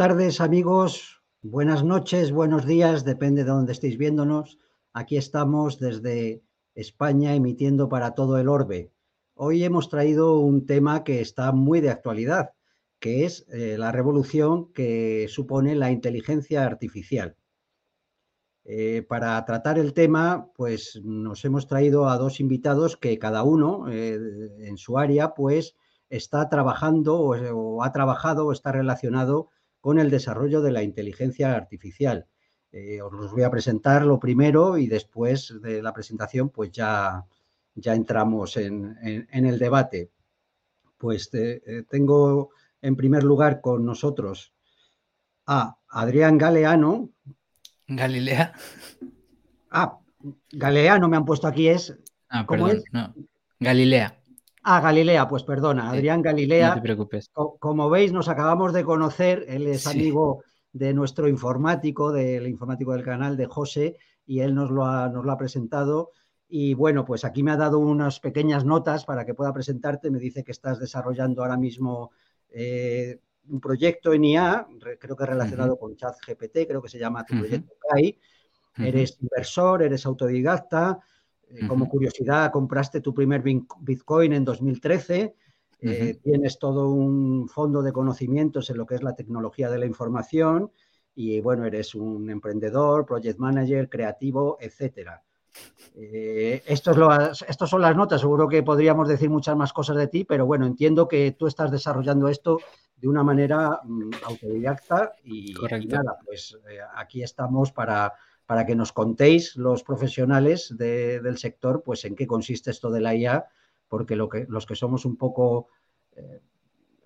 Tardes amigos, buenas noches, buenos días, depende de dónde estéis viéndonos. Aquí estamos desde España emitiendo para todo el orbe. Hoy hemos traído un tema que está muy de actualidad, que es eh, la revolución que supone la inteligencia artificial. Eh, para tratar el tema, pues nos hemos traído a dos invitados que cada uno eh, en su área, pues está trabajando o, ha trabajado o está relacionado con el desarrollo de la inteligencia artificial. Eh, os los voy a presentar lo primero y después de la presentación, pues ya, ya entramos en, el debate. Pues tengo en primer lugar con nosotros a Adrián Galeano, Galilea. Ah, Galeano me han puesto aquí, es. Ah, ¿Cómo es? No. Galilea. Ah, Galilea, pues perdona, Adrián Galilea. No te preocupes. como veis, nos acabamos de conocer, él es amigo de nuestro informático, del informático del canal, de José, y él nos lo ha, nos lo ha presentado. Y bueno, pues aquí me ha dado unas pequeñas notas para que pueda presentarte. Me dice que estás desarrollando ahora mismo eh, un proyecto en IA, creo que relacionado con ChatGPT, creo que se llama tu proyecto CAI. Eres inversor, eres autodidacta. Eh, como curiosidad, compraste tu primer Bitcoin en 2013. Eh, tienes todo un fondo de conocimientos en lo que es la tecnología de la información y bueno, eres un emprendedor, project manager, creativo, etcétera. Eh, estos, son las notas, seguro que podríamos decir muchas más cosas de ti, pero bueno, entiendo que tú estás desarrollando esto de una manera mm, autodidacta y, nada, pues eh, aquí estamos para, para, que nos contéis los profesionales del sector, pues en qué consiste esto de la IA, porque lo que, los que somos un poco... Eh,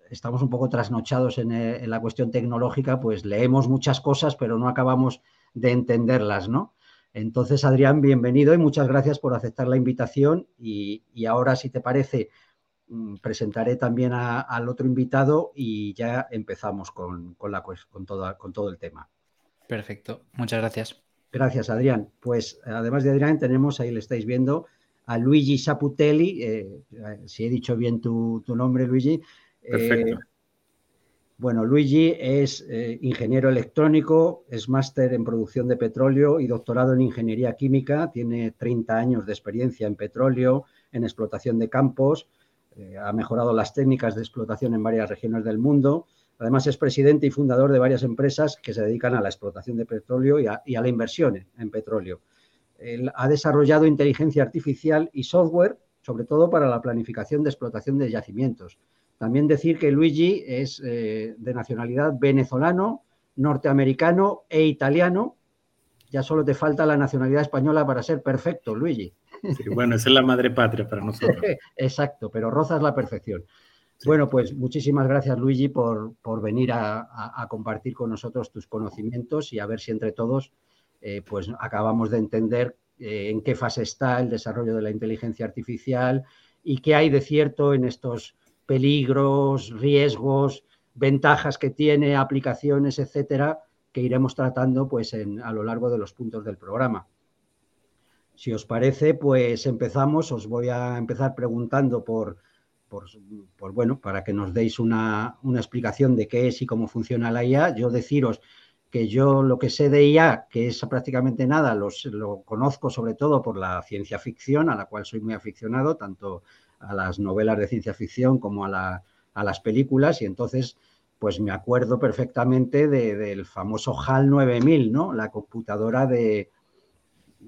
estamos un poco trasnochados en, en la cuestión tecnológica, pues leemos muchas cosas, pero no acabamos de entenderlas, ¿no? Entonces, Adrián, bienvenido y muchas gracias por aceptar la invitación. Y, ahora, si te parece, mm, presentaré también al otro invitado y ya empezamos con todo el tema. Perfecto, muchas gracias. Gracias, Adrián. Pues además de Adrián, tenemos, ahí le estáis viendo, a Luigi Saputelli, eh, si he dicho bien tu, nombre, Luigi. Perfecto. Eh, bueno, Luigi es eh, ingeniero electrónico, es máster en producción de petróleo y doctorado en ingeniería química, tiene 30 años de experiencia en petróleo, en explotación de campos, eh, ha mejorado las técnicas de explotación en varias regiones del mundo. Además, es presidente y fundador de varias empresas que se dedican a la explotación de petróleo y a, y a la inversión en petróleo. Él ha desarrollado inteligencia artificial y software, sobre todo para la planificación de explotación de yacimientos también decir que Luigi es eh, de nacionalidad venezolano, norteamericano e italiano. Ya solo te falta la nacionalidad española para ser perfecto, Luigi. bueno, esa es la madre patria para nosotros. Exacto, pero rozas la perfección. Bueno, pues muchísimas gracias, Luigi, por, venir a, compartir con nosotros tus conocimientos y a ver si entre todos eh, pues acabamos de entender eh, en qué fase está el desarrollo de la inteligencia artificial y qué hay de cierto en estos peligros, riesgos, ventajas que tiene, aplicaciones, etcétera, que iremos tratando pues, a lo largo de los puntos del programa. Si os parece, pues empezamos. Os voy a empezar preguntando por, por, bueno, para que nos deis una, explicación de qué es y cómo funciona la IA. Yo deciros que yo lo que sé de IA, que es prácticamente nada, lo conozco sobre todo por la ciencia ficción, a la cual soy muy aficionado, tanto a las novelas de ciencia ficción como a, las películas y entonces pues me acuerdo perfectamente del famoso HAL 9000, ¿no? La computadora de,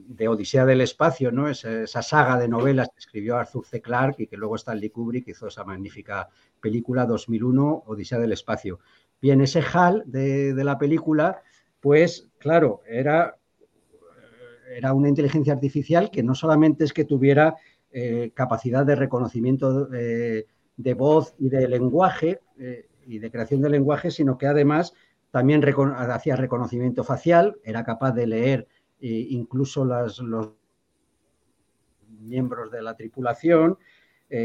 de Odisea del Espacio, ¿no? Esa, saga de novelas que escribió Arthur C. Clarke y que luego Stanley Kubrick hizo esa magnífica película 2001, Odisea del Espacio. Bien, ese HAL de, de la película, pues claro, era, era una inteligencia artificial que no solamente es que tuviera eh, capacidad de reconocimiento de, voz y de lenguaje eh, y de creación de lenguaje, sino que además también hacía reconocimiento facial, era capaz de leer eh, incluso los miembros de la tripulación,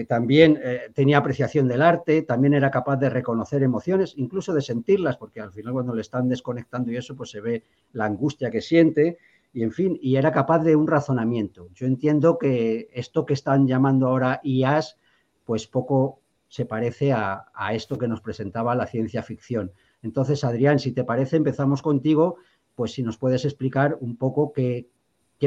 también tenía apreciación del arte, también era capaz de reconocer emociones, incluso de sentirlas, porque al final cuando le están desconectando y eso, pues se ve la angustia que siente, y en fin, y era capaz de un razonamiento. Yo entiendo que esto que están llamando ahora IAS, pues poco se parece a, esto que nos presentaba la ciencia ficción. Entonces, Adrián, si te parece, empezamos contigo, pues si nos puedes explicar un poco qué,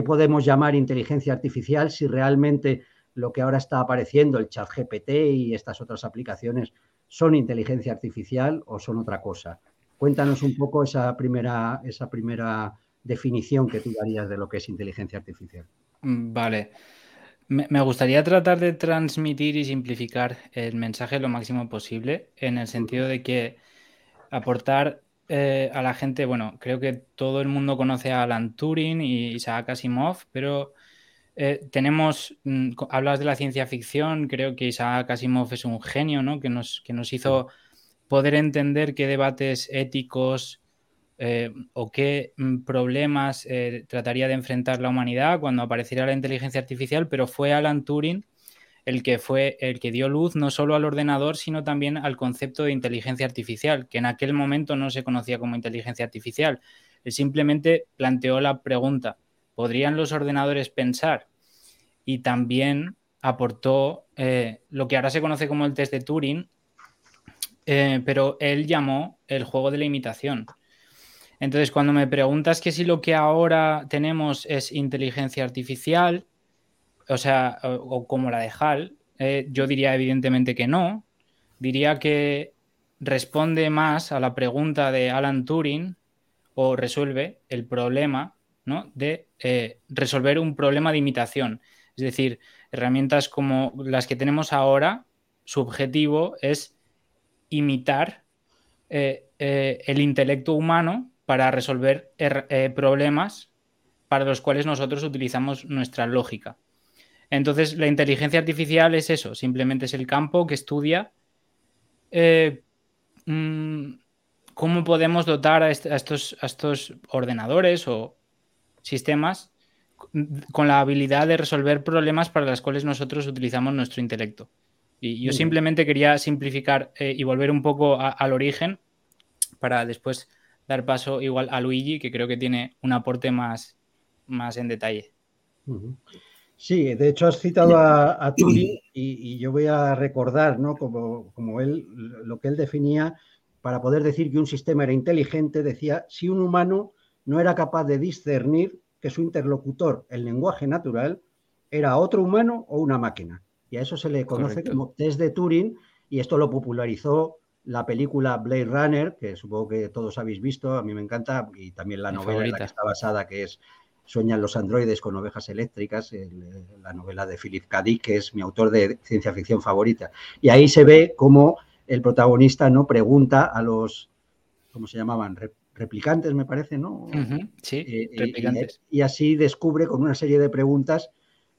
podemos llamar inteligencia artificial, si realmente lo que ahora está apareciendo, el chat GPT y estas otras aplicaciones, son inteligencia artificial o son otra cosa. Cuéntanos un poco esa primera, esa primera definición que tú darías de lo que es inteligencia artificial. Mm, vale. Me gustaría tratar de transmitir y simplificar el mensaje lo máximo posible, en el sentido de que aportar eh, a la gente, bueno, creo que todo el mundo conoce a Alan Turing y Isaac Asimov, pero eh, tenemos, mm, hablas de la ciencia ficción, creo que Isaac Asimov es un genio, ¿no? Que nos, que nos hizo poder entender qué debates éticos eh, o qué mm, problemas trataría de enfrentar la humanidad cuando apareciera la inteligencia artificial, pero fue Alan Turing el que fue el que dio luz no solo al ordenador, sino también al concepto de inteligencia artificial, que en aquel momento no se conocía como inteligencia artificial. Él simplemente planteó la pregunta, ¿podrían los ordenadores pensar? Y también aportó eh, lo que ahora se conoce como el test de Turing, pero él llamó el juego de la imitación. Entonces, cuando me preguntas que si lo que ahora tenemos es inteligencia artificial, o sea, o, como la de HAL, eh, yo diría evidentemente que no. Diría que responde más a la pregunta de Alan Turing o resuelve el problema ¿no? de eh, resolver un problema de imitación. Es decir, herramientas como las que tenemos ahora, su objetivo es imitar eh, el intelecto humano para resolver problemas para los cuales nosotros utilizamos nuestra lógica. Entonces, la inteligencia artificial es eso, simplemente es el campo que estudia eh, mm, cómo podemos dotar a, estos, a, estos, ordenadores o sistemas con la habilidad de resolver problemas para los cuales nosotros utilizamos nuestro intelecto. Y yo simplemente quería simplificar eh, y volver un poco al origen para después dar paso igual a Luigi, que creo que tiene un aporte más, más en detalle. Sí, de hecho has citado a, Turing y, yo voy a recordar, ¿no? Como, como él, lo que él definía para poder decir que un sistema era inteligente, decía, si un humano no era capaz de discernir que su interlocutor, el lenguaje natural, era otro humano o una máquina. Y a eso se le conoce como test de Turing y esto lo popularizó la película Blade Runner, que supongo que todos habéis visto, a mí me encanta, y también la novela en la que está basada, que es Sueñan los androides con ovejas eléctricas, la novela de Philip K. Dick, que es mi autor de ciencia ficción favorita. Y ahí se ve cómo el protagonista no pregunta a los, ¿cómo se llamaban? replicantes, me parece, ¿no? sí, eh, replicantes. y, así descubre con una serie de preguntas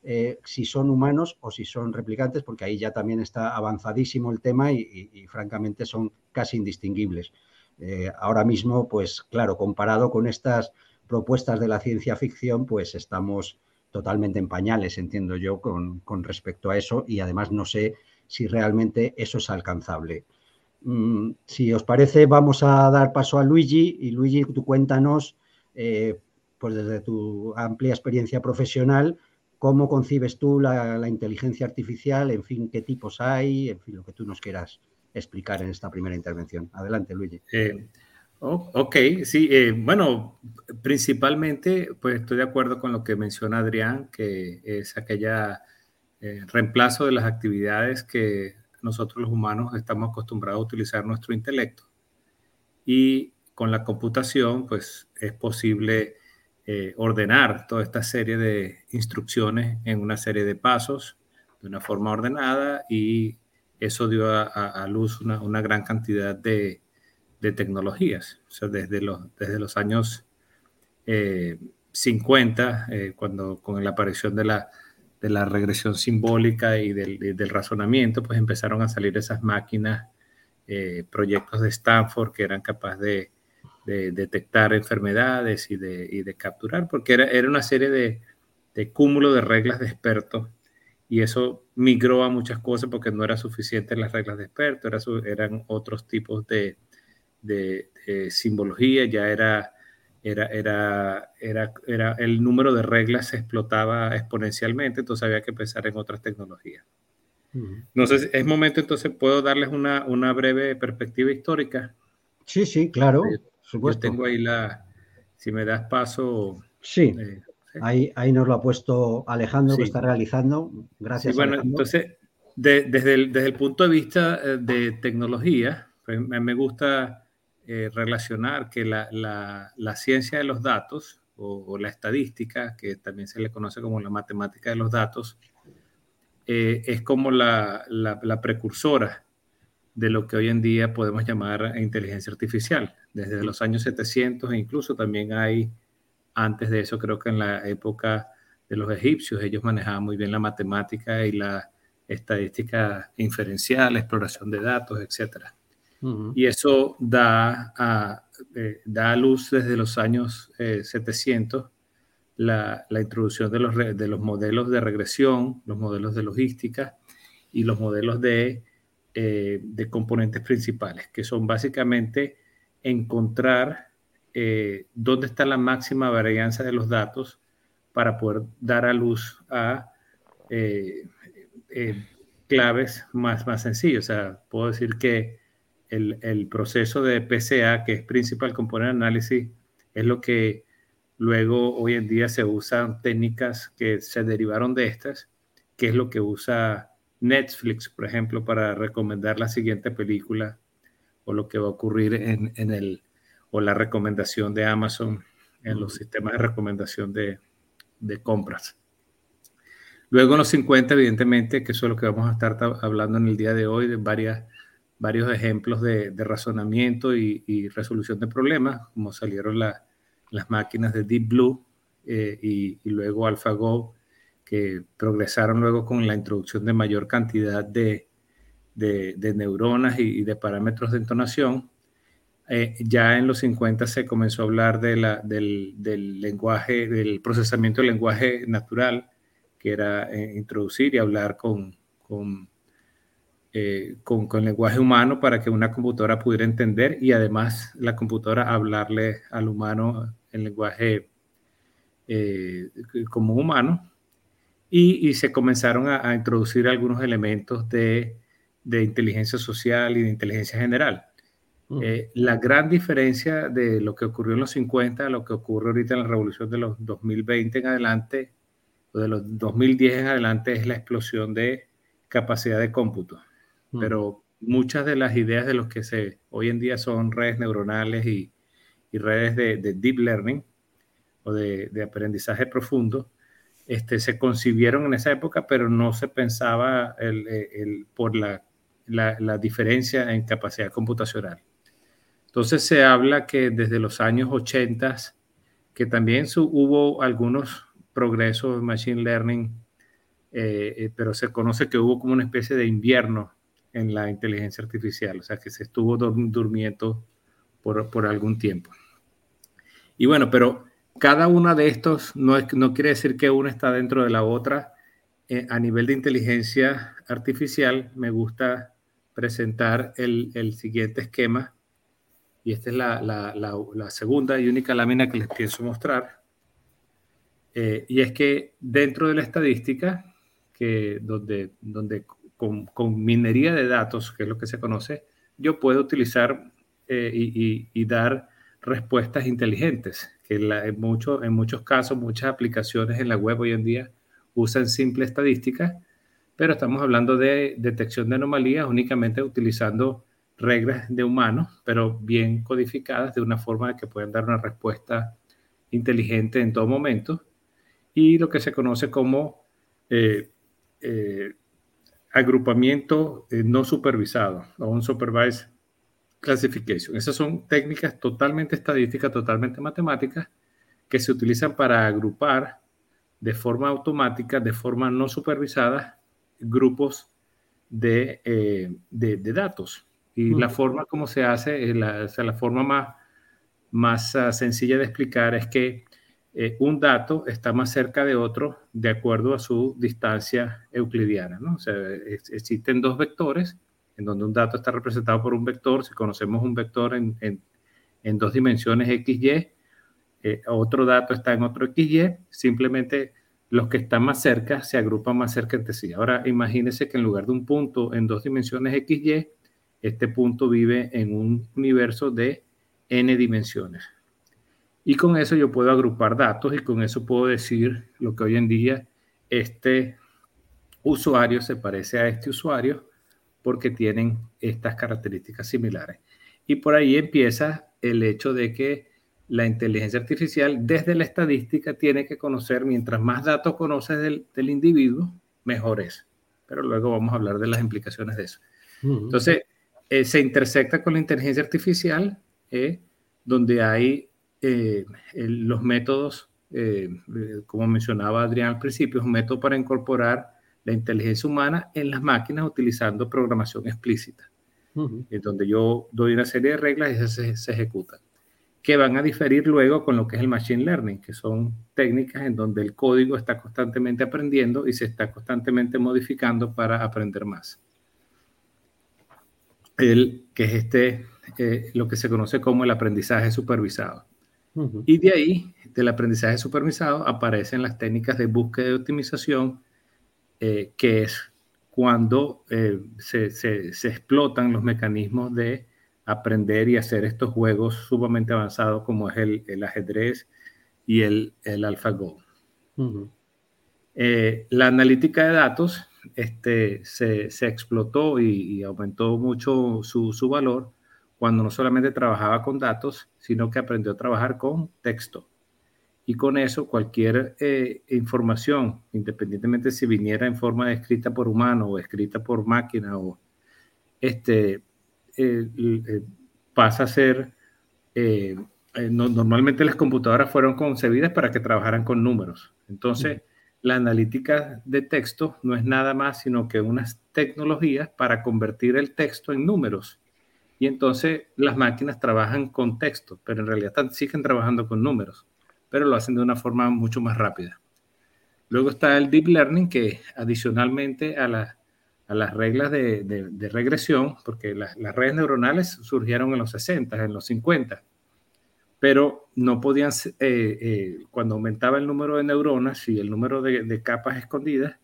eh, si son humanos o si son replicantes, porque ahí ya también está avanzadísimo el tema y, francamente son casi indistinguibles. Eh, ahora mismo, pues claro, comparado con estas propuestas de la ciencia ficción, pues estamos totalmente en pañales, entiendo yo, con, respecto a eso y además no sé si realmente eso es alcanzable. Mm, si os parece, vamos a dar paso a Luigi y Luigi, tú cuéntanos, eh, pues desde tu amplia experiencia profesional, cómo concibes tú la, inteligencia artificial, en fin, qué tipos hay, en fin, lo que tú nos quieras explicar en esta primera intervención. Adelante, Luigi. Eh, ok, sí, eh, bueno, principalmente, pues estoy de acuerdo con lo que menciona Adrián, que es aquella eh, reemplazo de las actividades que nosotros los humanos estamos acostumbrados a utilizar nuestro intelecto. Y con la computación, pues es posible eh, ordenar toda esta serie de instrucciones en una serie de pasos de una forma ordenada y eso dio a, luz una, gran cantidad de, tecnologías. O sea, desde los, desde los años 50, eh, eh, cuando con la aparición de la, de la regresión simbólica y del, razonamiento, pues empezaron a salir esas máquinas, proyectos de Stanford que eran capaces de de detectar enfermedades y de, capturar, porque era, era una serie de, cúmulo de reglas de expertos y eso migró a muchas cosas porque no era suficiente las reglas de expertos, eran otros tipos de, simbología, ya era, era, era, era, era, el número de reglas se explotaba exponencialmente, entonces había que pensar en otras tecnologías. No sé, es momento entonces, puedo darles una, una breve perspectiva histórica Sí, sí, claro. Yo, tengo ahí la, si me das paso. Sí. Eh, ahí, ahí nos lo ha puesto Alejandro que está realizando. Gracias. bueno, entonces, desde, el, desde, el, punto de vista eh, de tecnología, pues, me gusta eh, relacionar que la, la, la, ciencia de los datos o, la estadística, que también se le conoce como la matemática de los datos, es como la, la precursora de lo que hoy en día podemos llamar inteligencia artificial. Desde los años 700 e incluso también hay, antes de eso, creo que en la época de los egipcios, ellos manejaban muy bien la matemática y la estadística inferencial, exploración de datos, Y eso da a, eh, da luz desde los años 700 eh, la, la, introducción de los, de los modelos de regresión, los modelos de logística y los modelos de eh, de componentes principales, que son básicamente encontrar eh, dónde está la máxima varianza de los datos para poder dar a luz a claves más, más sencillas. O sea, puedo decir que el, proceso de PCA, que es Principal Component Analysis, es lo que luego hoy en día se usan técnicas que se derivaron de estas, que es lo que usa Netflix, por ejemplo, para recomendar la siguiente película o lo que va a ocurrir en, el, o la recomendación de Amazon en los sistemas de recomendación de, compras. Luego en los 50, evidentemente, que eso es lo que vamos a estar hablando en el día de hoy, de varias, varios ejemplos de, razonamiento y, resolución de problemas, como salieron las máquinas de Deep Blue eh, y, luego AlphaGo que progresaron luego con la introducción de mayor cantidad de, neuronas y, de parámetros de entonación. Eh, ya en los 50 se comenzó a hablar de la, del, lenguaje, del procesamiento del lenguaje natural, que era eh, introducir y hablar con, eh, con, con, lenguaje humano para que una computadora pudiera entender y además la computadora hablarle al humano en lenguaje como humano y, se comenzaron a, introducir algunos elementos de, de, inteligencia social y de inteligencia general. Eh, la gran diferencia de lo que ocurrió en los 50 a lo que ocurre ahorita en la revolución de los 2020 en adelante, o de los 2010 en adelante, es la explosión de capacidad de cómputo. Pero muchas de las ideas de los que se hoy en día son redes neuronales y, y redes de, de, deep learning o de, de aprendizaje profundo, este, se concibieron en esa época, pero no se pensaba el, por la, la, diferencia en capacidad computacional. Entonces se habla que desde los años 80, que también hubo algunos progresos en Machine Learning, eh, eh, pero se conoce que hubo como una especie de invierno en la inteligencia artificial, o sea que se estuvo durmiendo por, por algún tiempo. Y bueno, pero cada una de estos no, es, no quiere decir que una está dentro de la otra. Eh, a nivel de inteligencia artificial, me gusta presentar el, el siguiente esquema. Y esta es la, la, segunda y única lámina que les pienso mostrar. Eh, y es que dentro de la estadística, que donde, donde con, minería de datos, que es lo que se conoce, yo puedo utilizar eh, y, y dar respuestas inteligentes que en, mucho, en muchos casos, muchas aplicaciones en la web hoy en día usan simple estadística, pero estamos hablando de detección de anomalías únicamente utilizando reglas de humanos, pero bien codificadas de una forma que puedan dar una respuesta inteligente en todo momento, y lo que se conoce como eh, eh, agrupamiento eh, no supervisado o un supervised classification. Esas son técnicas totalmente estadísticas, totalmente matemáticas, que se utilizan para agrupar de forma automática, de forma no supervisada, grupos de, eh, de, datos. Y la forma como se hace, la, la forma más, más uh, sencilla de explicar es que eh, un dato está más cerca de otro de acuerdo a su distancia euclidiana. ¿no? O sea, existen dos vectores en donde un dato está representado por un vector, si conocemos un vector en, en, dos dimensiones XY, eh, otro dato está en otro XY, simplemente los que están más cerca se agrupan más cerca entre sí. Ahora imagínense que en lugar de un punto en dos dimensiones XY, este punto vive en un universo de n dimensiones. Y con eso yo puedo agrupar datos y con eso puedo decir lo que hoy en día este usuario se parece a este usuario porque tienen estas características similares. Y por ahí empieza el hecho de que la inteligencia artificial desde la estadística tiene que conocer, mientras más datos conoces del, individuo, mejor es. Pero luego vamos a hablar de las implicaciones de eso. Entonces, eh, se intersecta con la inteligencia artificial, eh, donde hay eh, los métodos, como mencionaba Adrián al principio, es un método para incorporar la inteligencia humana en las máquinas utilizando programación explícita, en donde yo doy una serie de reglas y esas se, se ejecutan que van a diferir luego con lo que es el Machine Learning, que son técnicas en donde el código está constantemente aprendiendo y se está constantemente modificando para aprender más. El, que es este, eh, lo que se conoce como el aprendizaje supervisado. Y de ahí, del aprendizaje supervisado, aparecen las técnicas de búsqueda y optimización, eh, que es cuando eh, se, se, se explotan los mecanismos de aprender y hacer estos juegos sumamente avanzados como es el, ajedrez y el, el AlphaGo. Eh, la analítica de datos este, se, explotó y, aumentó mucho su, valor cuando no solamente trabajaba con datos, sino que aprendió a trabajar con texto. Y con eso cualquier eh, información, independientemente si viniera en forma escrita por humano o escrita por máquina o este, eh, eh, pasa a ser, normalmente las computadoras fueron concebidas para que trabajaran con números. Entonces, la analítica de texto no es nada más sino que unas tecnologías para convertir el texto en números. Y entonces las máquinas trabajan con texto, pero en realidad siguen trabajando con números, pero lo hacen de una forma mucho más rápida. Luego está el deep learning, que adicionalmente a la a las reglas de, regresión, porque las redes neuronales surgieron en los 60, en los 50, pero no podían, eh, eh, cuando aumentaba el número de neuronas y el número de, capas escondidas,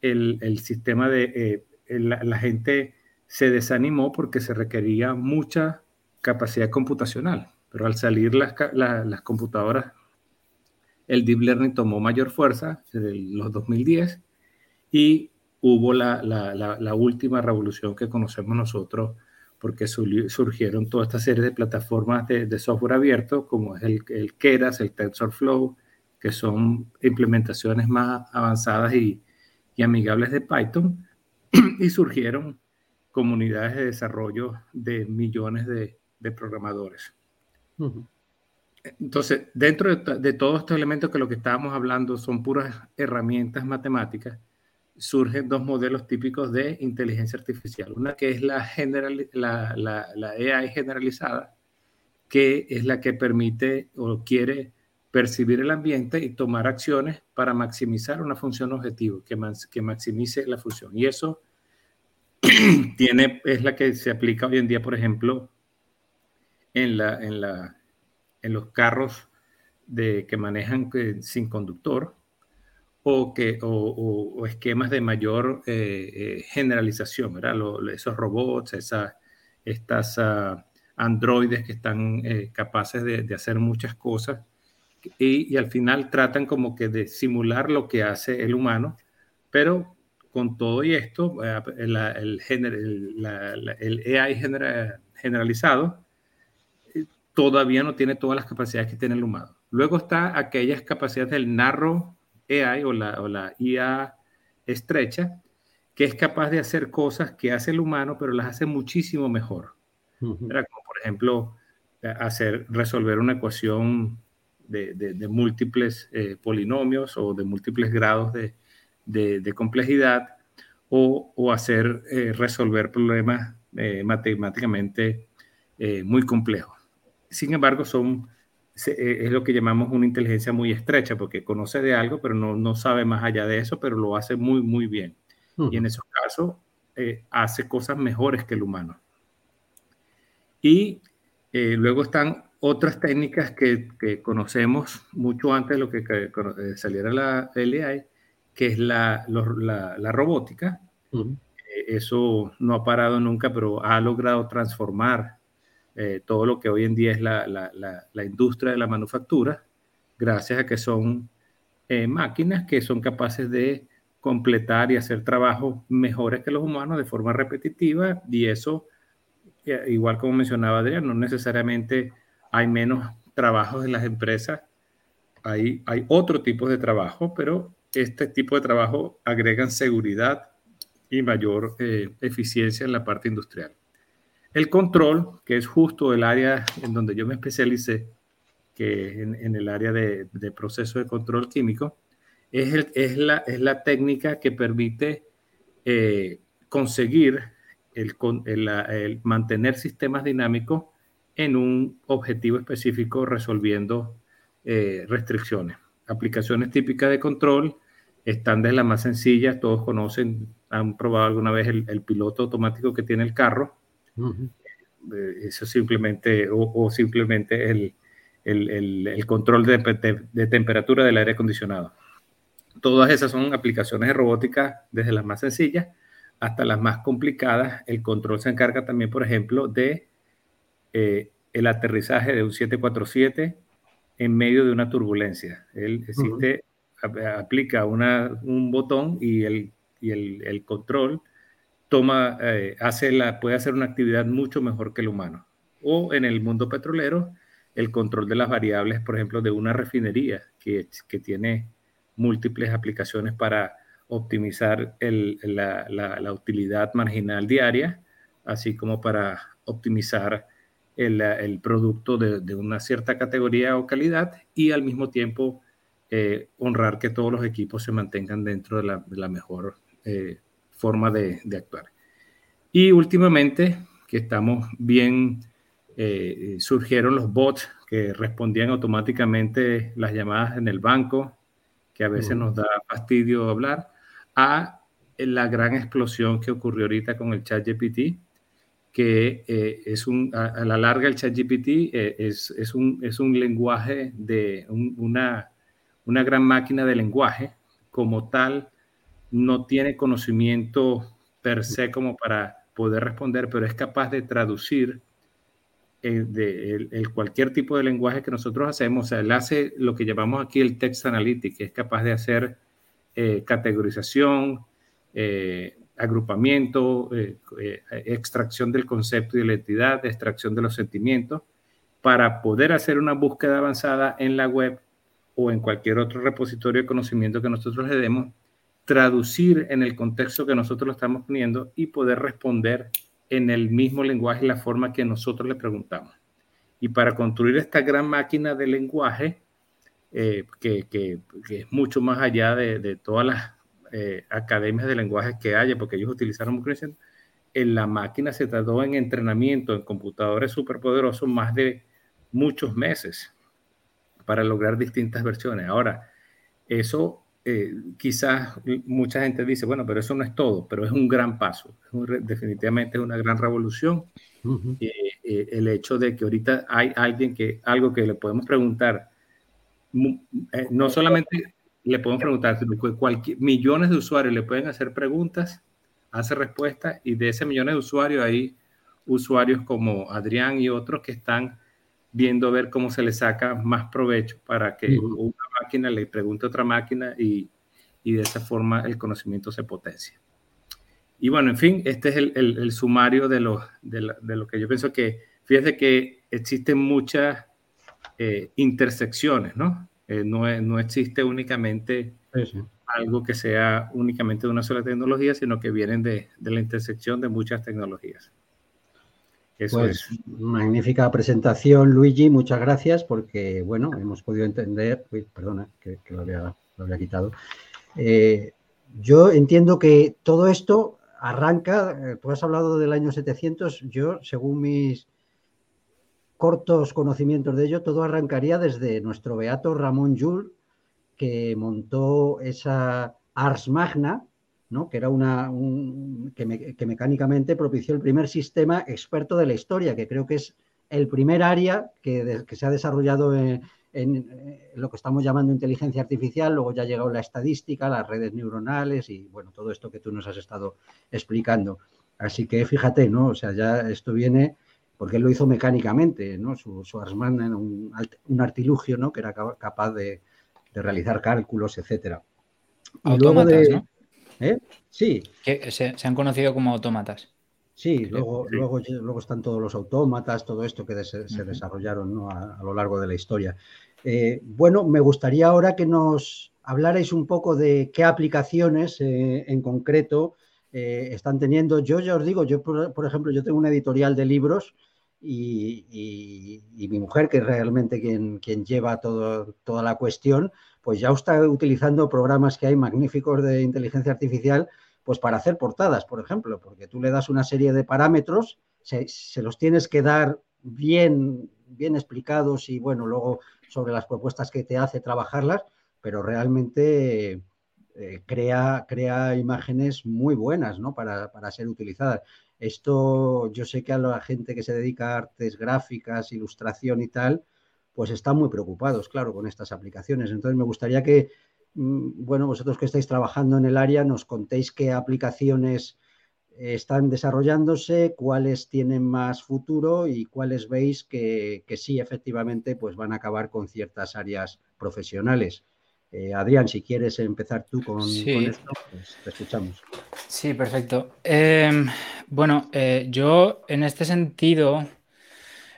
el, sistema de eh, la, gente se desanimó porque se requería mucha capacidad computacional, pero al salir las, las computadoras, el deep learning tomó mayor fuerza en los 2010 y hubo la, la, la, última revolución que conocemos nosotros, porque surgieron toda esta serie de plataformas de, de software abierto, como es el, el, Keras, el TensorFlow, que son implementaciones más avanzadas y, y amigables de Python, y surgieron comunidades de desarrollo de millones de, de programadores. Entonces, dentro de, de, todos estos elementos que lo que estábamos hablando son puras herramientas matemáticas, surgen dos modelos típicos de inteligencia artificial. Una que es la, general, la, la, AI generalizada, que es la que permite o quiere percibir el ambiente y tomar acciones para maximizar una función objetivo, que, que maximice la función. Y eso tiene, es la que se aplica hoy en día, por ejemplo, en, la, en, la, en los carros de, que manejan eh, sin conductor, o, que, o, esquemas de mayor eh, eh, generalización, ¿verdad? esos robots, esas, estas uh, androides que están capaces de, de, hacer muchas cosas y, y, al final tratan como que de simular lo que hace el humano, pero con todo y esto, el, el, el, AI generalizado todavía no tiene todas las capacidades que tiene el humano. Luego está aquellas capacidades del narrow AI o la, o la IA estrecha, que es capaz de hacer cosas que hace el humano, pero las hace muchísimo mejor. Como por ejemplo, hacer, resolver una ecuación de, de, múltiples eh, polinomios o de múltiples grados de, de complejidad, o, o hacer eh, resolver problemas eh, matemáticamente muy complejos. Sin embargo, son eh, es lo que llamamos una inteligencia muy estrecha, porque conoce de algo, pero no, no sabe más allá de eso, pero lo hace muy, muy bien. Y en esos casos eh, hace cosas mejores que el humano. Y eh, luego están otras técnicas que, que, conocemos mucho antes de lo que, saliera la LAI, que es la, la, la robótica. eso no ha parado nunca, pero ha logrado transformar eh, todo lo que hoy en día es la, la, industria de la manufactura, gracias a que son eh, máquinas que son capaces de completar y hacer trabajos mejores que los humanos de forma repetitiva y eso, igual como mencionaba Adrián, no necesariamente hay menos trabajos en las empresas, hay, hay otro tipo de trabajo, pero este tipo de trabajo agregan seguridad y mayor eh, eficiencia en la parte industrial. El control, que es justo el área en donde yo me especialicé, que en, en el área de, de, proceso de control químico, es, el, es, la, es la, técnica que permite eh, conseguir el, el, el, mantener sistemas dinámicos en un objetivo específico resolviendo eh, restricciones. Aplicaciones típicas de control están de las más sencillas, todos conocen, han probado alguna vez el, piloto automático que tiene el carro. Eh, eso simplemente, o, simplemente el, el, el control de, de, temperatura del aire acondicionado. Todas esas son aplicaciones de robótica, desde las más sencillas hasta las más complicadas. El control se encarga también, por ejemplo, de eh, el aterrizaje de un 747 en medio de una turbulencia. Él existe, aplica una, un botón y el, y el, el control toma, eh, hace la, puede hacer una actividad mucho mejor que el humano. O en el mundo petrolero, el control de las variables, por ejemplo, de una refinería que, que tiene múltiples aplicaciones para optimizar el, la, la, la, utilidad marginal diaria, así como para optimizar el, el producto de, de, una cierta categoría o calidad y al mismo tiempo eh, honrar que todos los equipos se mantengan dentro de la, de la mejor eh, forma de, de, actuar. Y últimamente, que estamos bien, eh, surgieron los bots que respondían automáticamente las llamadas en el banco, que a veces nos da fastidio hablar, a la gran explosión que ocurrió ahorita con el chat GPT, que eh, es un, a, a, la larga el ChatGPT eh, es, es, un, es un lenguaje de un, una, una gran máquina de lenguaje, como tal, no tiene conocimiento per se como para poder responder, pero es capaz de traducir eh, el, cualquier tipo de lenguaje que nosotros hacemos. O sea, él hace lo que llamamos aquí el text analytic, es capaz de hacer eh, categorización, eh, agrupamiento, extracción del concepto y de la entidad, extracción de los sentimientos, para poder hacer una búsqueda avanzada en la web o en cualquier otro repositorio de conocimiento que nosotros le demos, traducir en el contexto que nosotros lo estamos poniendo y poder responder en el mismo lenguaje la forma que nosotros le preguntamos. Y para construir esta gran máquina de lenguaje, eh, que, que, es mucho más allá de, de todas las eh, academias de lenguaje que haya, porque ellos utilizaron en la máquina se tardó en entrenamiento en computadores superpoderosos más de muchos meses para lograr distintas versiones. Ahora, eso eh, quizás mucha gente dice, bueno, pero eso no es todo, pero es un gran paso, es un, definitivamente es una gran revolución. Uh -huh. eh, el hecho de que ahorita hay alguien que, algo que le podemos preguntar, eh, no solamente le podemos preguntar, cualquier, millones de usuarios le pueden hacer preguntas, hace respuestas, y de ese millones de usuarios hay usuarios como Adrián y otros que están viendo a ver cómo se le saca más provecho para que una máquina le pregunte a otra máquina y, y, de esa forma el conocimiento se potencia. Y bueno, en fin, este es el, el, el sumario de lo, de, la, de, lo que yo pienso que, fíjate que existen muchas eh, intersecciones, ¿no? Eh, no, no, existe únicamente sí, sí. algo que sea únicamente de una sola tecnología, sino que vienen de, de la intersección de muchas tecnologías. Eso pues, es. Magnífica presentación, Luigi. Muchas gracias porque, bueno, hemos podido entender. Uy, perdona, que, que lo, había, lo, había, quitado. Eh, yo entiendo que todo esto arranca. Eh, tú has hablado del año 700. Yo, según mis cortos conocimientos de ello, todo arrancaría desde nuestro beato Ramón Llull, que montó esa Ars Magna, ¿no? que era una un, que, me, que, mecánicamente propició el primer sistema experto de la historia, que creo que es el primer área que, de, que se ha desarrollado en, en, lo que estamos llamando inteligencia artificial, luego ya ha llegado la estadística, las redes neuronales y bueno, todo esto que tú nos has estado explicando. Así que fíjate, ¿no? O sea, ya esto viene porque él lo hizo mecánicamente, ¿no? Su, su en un, un, artilugio, ¿no? Que era capaz de, realizar cálculos, etcétera. Autómatas, ¿no? ¿Eh? Sí. Que se, han conocido como autómatas. Sí, luego, luego, luego están todos los autómatas, todo esto que se, desarrollaron a, lo largo de la historia. Eh, bueno, me gustaría ahora que nos hablarais un poco de qué aplicaciones eh, en concreto están teniendo. Yo ya os digo, yo por, ejemplo, yo tengo una editorial de libros y, mi mujer, que es realmente quien, quien lleva todo, toda la cuestión, pues ya está utilizando programas que hay magníficos de inteligencia artificial, pues para hacer portadas, por ejemplo, porque tú le das una serie de parámetros, se, los tienes que dar bien, bien explicados y bueno, luego sobre las propuestas que te hace trabajarlas, pero realmente eh, crea, crea imágenes muy buenas ¿no? para, para, ser utilizadas. Esto yo sé que a la gente que se dedica a artes gráficas, ilustración y tal, pues están muy preocupados, claro, con estas aplicaciones. Entonces me gustaría que, mm, bueno, vosotros que estáis trabajando en el área, nos contéis qué aplicaciones están desarrollándose, cuáles tienen más futuro y cuáles veis que, sí, efectivamente, pues van a acabar con ciertas áreas profesionales. Eh, Adrián, si quieres empezar tú con, esto, pues te escuchamos. Sí, perfecto. Em, bueno, eh, yo en este sentido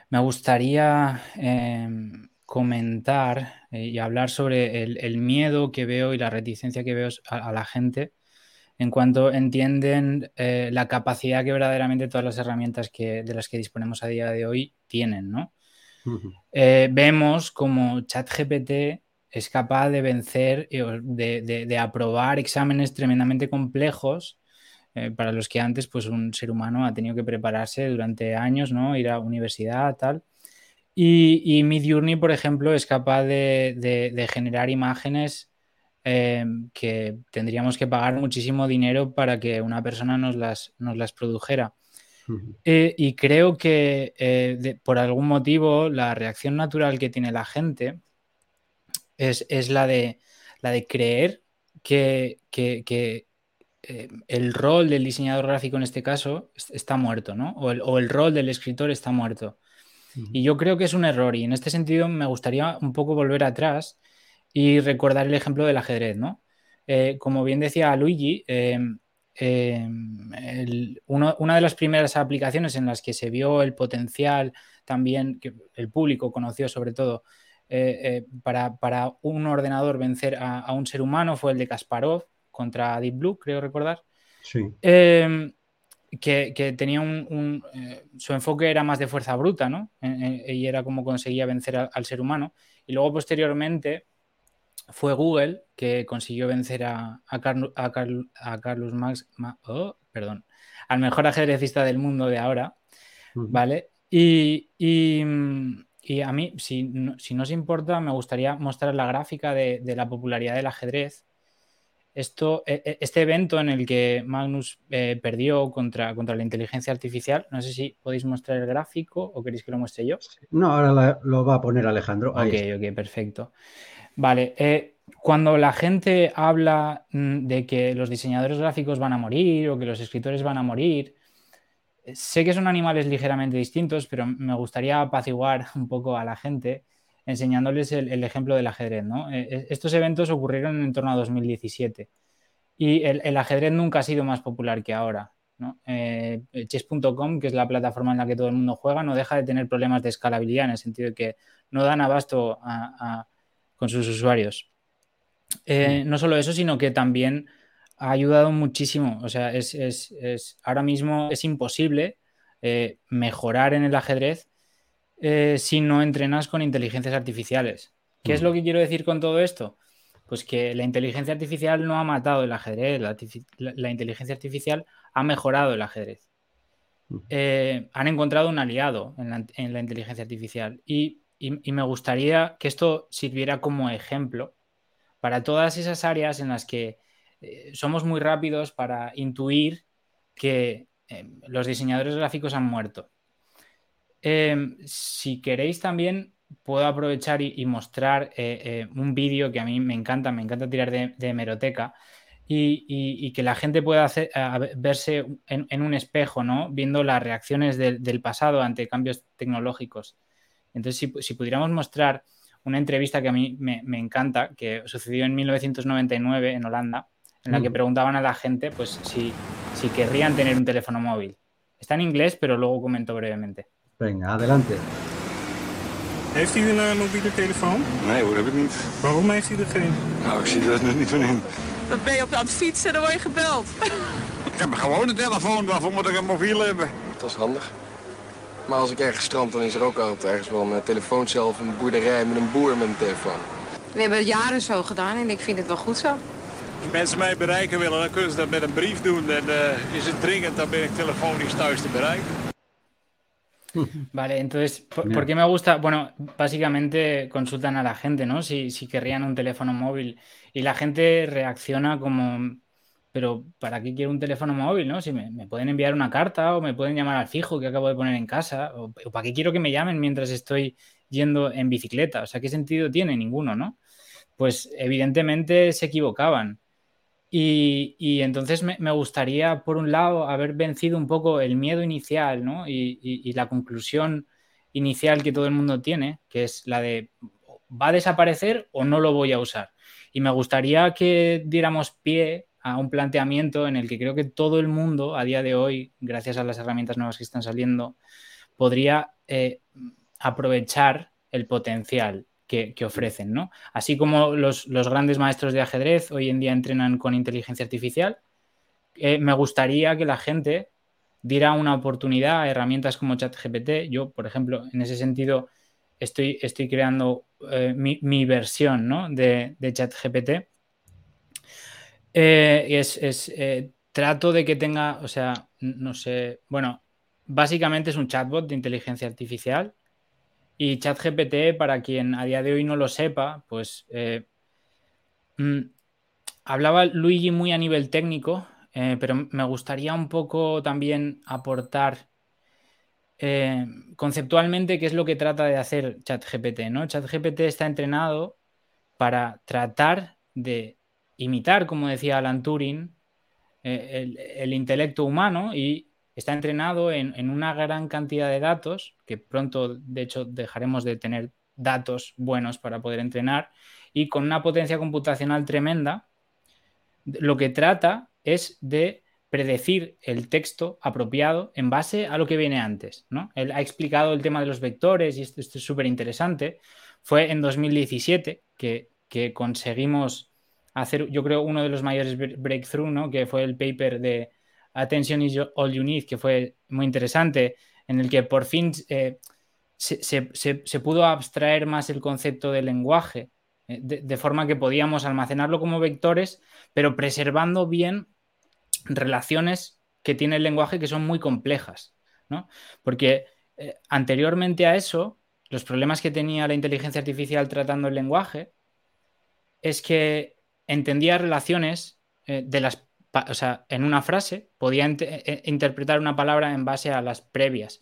me gustaría em, comentar eh, y hablar sobre el, miedo que veo y la reticencia que veo a, la gente en cuanto entienden eh, la capacidad que verdaderamente todas las herramientas que, de las que disponemos a día de hoy tienen, ¿no? Eh, vemos como ChatGPT es capaz de vencer, de, de aprobar exámenes tremendamente complejos eh, para los que antes pues un ser humano ha tenido que prepararse durante años, ¿no? Ir a universidad, tal. Y, y Midjourney, por ejemplo, es capaz de, generar imágenes eh, que tendríamos que pagar muchísimo dinero para que una persona nos las, nos las produjera. Eh, y creo que por algún motivo la reacción natural que tiene la gente es, la, de, la de creer que, que, eh, el rol del diseñador gráfico en este caso está muerto, ¿no? O el, rol del escritor está muerto. Y yo creo que es un error y en este sentido me gustaría un poco volver atrás y recordar el ejemplo del ajedrez, ¿no? Eh, como bien decía Luigi, em, em, una de las primeras aplicaciones en las que se vio el potencial también, que el público conoció sobre todo, eh, para, un ordenador vencer a, un ser humano fue el de Kasparov, contra Deep Blue, creo recordar. Sí. Em, que, tenía un, eh, su enfoque era más de fuerza bruta, ¿no? y era como conseguía vencer al ser humano. Y luego posteriormente fue Google que consiguió vencer a, a, Carlos Max, oh, perdón, al mejor ajedrecista del mundo de ahora, ¿vale? Y, a mí, si no, si os importa, me gustaría mostrar la gráfica de, de la popularidad del ajedrez esto, e, e, este evento en el que Magnus eh, perdió contra, contra la inteligencia artificial, no sé si podéis mostrar el gráfico o queréis que lo muestre yo. No, ahora lo va a poner Alejandro. ok, ok, perfecto. Vale, eh, cuando la gente habla mm, de que los diseñadores gráficos van a morir o que los escritores van a morir, eh, sé que son animales ligeramente distintos, pero me gustaría apaciguar un poco a la gente enseñándoles el, ejemplo del ajedrez. ¿no? Eh, eh, estos eventos ocurrieron en torno a 2017 y el, ajedrez nunca ha sido más popular que ahora. ¿no? Eh, chess.com, que es la plataforma en la que todo el mundo juega, no deja de tener problemas de escalabilidad en el sentido de que no dan abasto con sus usuarios. no solo eso, sino que también ha ayudado muchísimo. O sea, es, ahora mismo es imposible mejorar en el ajedrez eh, si no entrenas con inteligencias artificiales. ¿Qué es mm. lo que quiero decir con todo esto? Pues que la inteligencia artificial no ha matado el ajedrez, la, inteligencia artificial ha mejorado el ajedrez. Mm. Eh, han encontrado un aliado en la, inteligencia artificial y, me gustaría que esto sirviera como ejemplo para todas esas áreas en las que eh, somos muy rápidos para intuir que los diseñadores gráficos han muerto Em, si queréis también, puedo aprovechar y, mostrar eh, eh, un vídeo que a mí me encanta, me encanta tirar de, hemeroteca y, que la gente pueda hacer, verse en, un espejo, ¿no? Viendo las reacciones del, pasado ante cambios tecnológicos. Entonces, si, pudiéramos mostrar una entrevista que a mí me, encanta, que sucedió en 1999 en Holanda, en la que mm. preguntaban a la gente pues, si, si querrían tener un teléfono móvil. Está en inglés, pero luego comento brevemente. Venga, adelante. Heeft hij een uh, mobiele telefoon? Nee hoor, heb ik niet. Waarom heeft hij er geen? Nou, ik zie er nog niet van in. Dan ben je op aan het fietsen en dan word je gebeld. ik heb gewoon een telefoon, waarvoor moet ik een mobiel hebben? Dat is handig. Maar als ik ergens strand, dan is er ook altijd ergens wel een telefooncel of een boerderij met een boer met een telefoon. We hebben het jaren zo gedaan en ik vind het wel goed zo. Als mensen mij bereiken willen, dan kunnen ze dat met een brief doen. En uh, is het dringend, dan ben ik telefonisch thuis te bereiken. Vale, entonces, ¿por, qué me gusta? Bueno, básicamente consultan a la gente, ¿no? Si, si querrían un teléfono móvil y la gente reacciona como, pero ¿para qué quiero un teléfono móvil, no? Si me, pueden enviar una carta o me pueden llamar al fijo que acabo de poner en casa, o, ¿para qué quiero que me llamen mientras estoy yendo en bicicleta? O sea, ¿qué sentido tiene? Ninguno, ¿no? Pues evidentemente se equivocaban. Y, entonces me, gustaría, por un lado, haber vencido un poco el miedo inicial ¿no? y, la conclusión inicial que todo el mundo tiene, que es la de ¿va a desaparecer o no lo voy a usar? Y me gustaría que diéramos pie a un planteamiento en el que creo que todo el mundo a día de hoy, gracias a las herramientas nuevas que están saliendo, podría eh, aprovechar el potencial que, ofrecen, ¿no? Así como los, grandes maestros de ajedrez hoy en día entrenan con inteligencia artificial, eh, me gustaría que la gente diera una oportunidad a herramientas como ChatGPT. Yo, por ejemplo, en ese sentido, estoy, estoy creando eh, mi, versión de, ChatGPT. Eh, es, trato de que tenga, o sea, no sé, bueno, básicamente es un chatbot de inteligencia artificial y ChatGPT, para quien a día de hoy no lo sepa, pues eh, mm, hablaba Luigi muy a nivel técnico, eh, pero me gustaría un poco también aportar eh, conceptualmente qué es lo que trata de hacer ChatGPT. ¿no? ChatGPT está entrenado para tratar de imitar, como decía Alan Turing, el intelecto humano y está entrenado en, una gran cantidad de datos, que pronto, de hecho, dejaremos de tener datos buenos para poder entrenar, y con una potencia computacional tremenda, lo que trata es de predecir el texto apropiado en base a lo que viene antes. ¿no? Él ha explicado el tema de los vectores y esto, es súper interesante. Fue en 2017 que, que, conseguimos hacer, yo creo, uno de los mayores breakthroughs, ¿no? que fue el paper de Attention is All You Need, que fue muy interesante, en el que por fin eh, se, pudo abstraer más el concepto del lenguaje, eh, de, forma que podíamos almacenarlo como vectores, pero preservando bien relaciones que tiene el lenguaje que son muy complejas, ¿no? Porque eh, anteriormente a eso, los problemas que tenía la inteligencia artificial tratando el lenguaje es que entendía relaciones de las o sea, en una frase podía eh, eh, interpretar una palabra en base a las previas,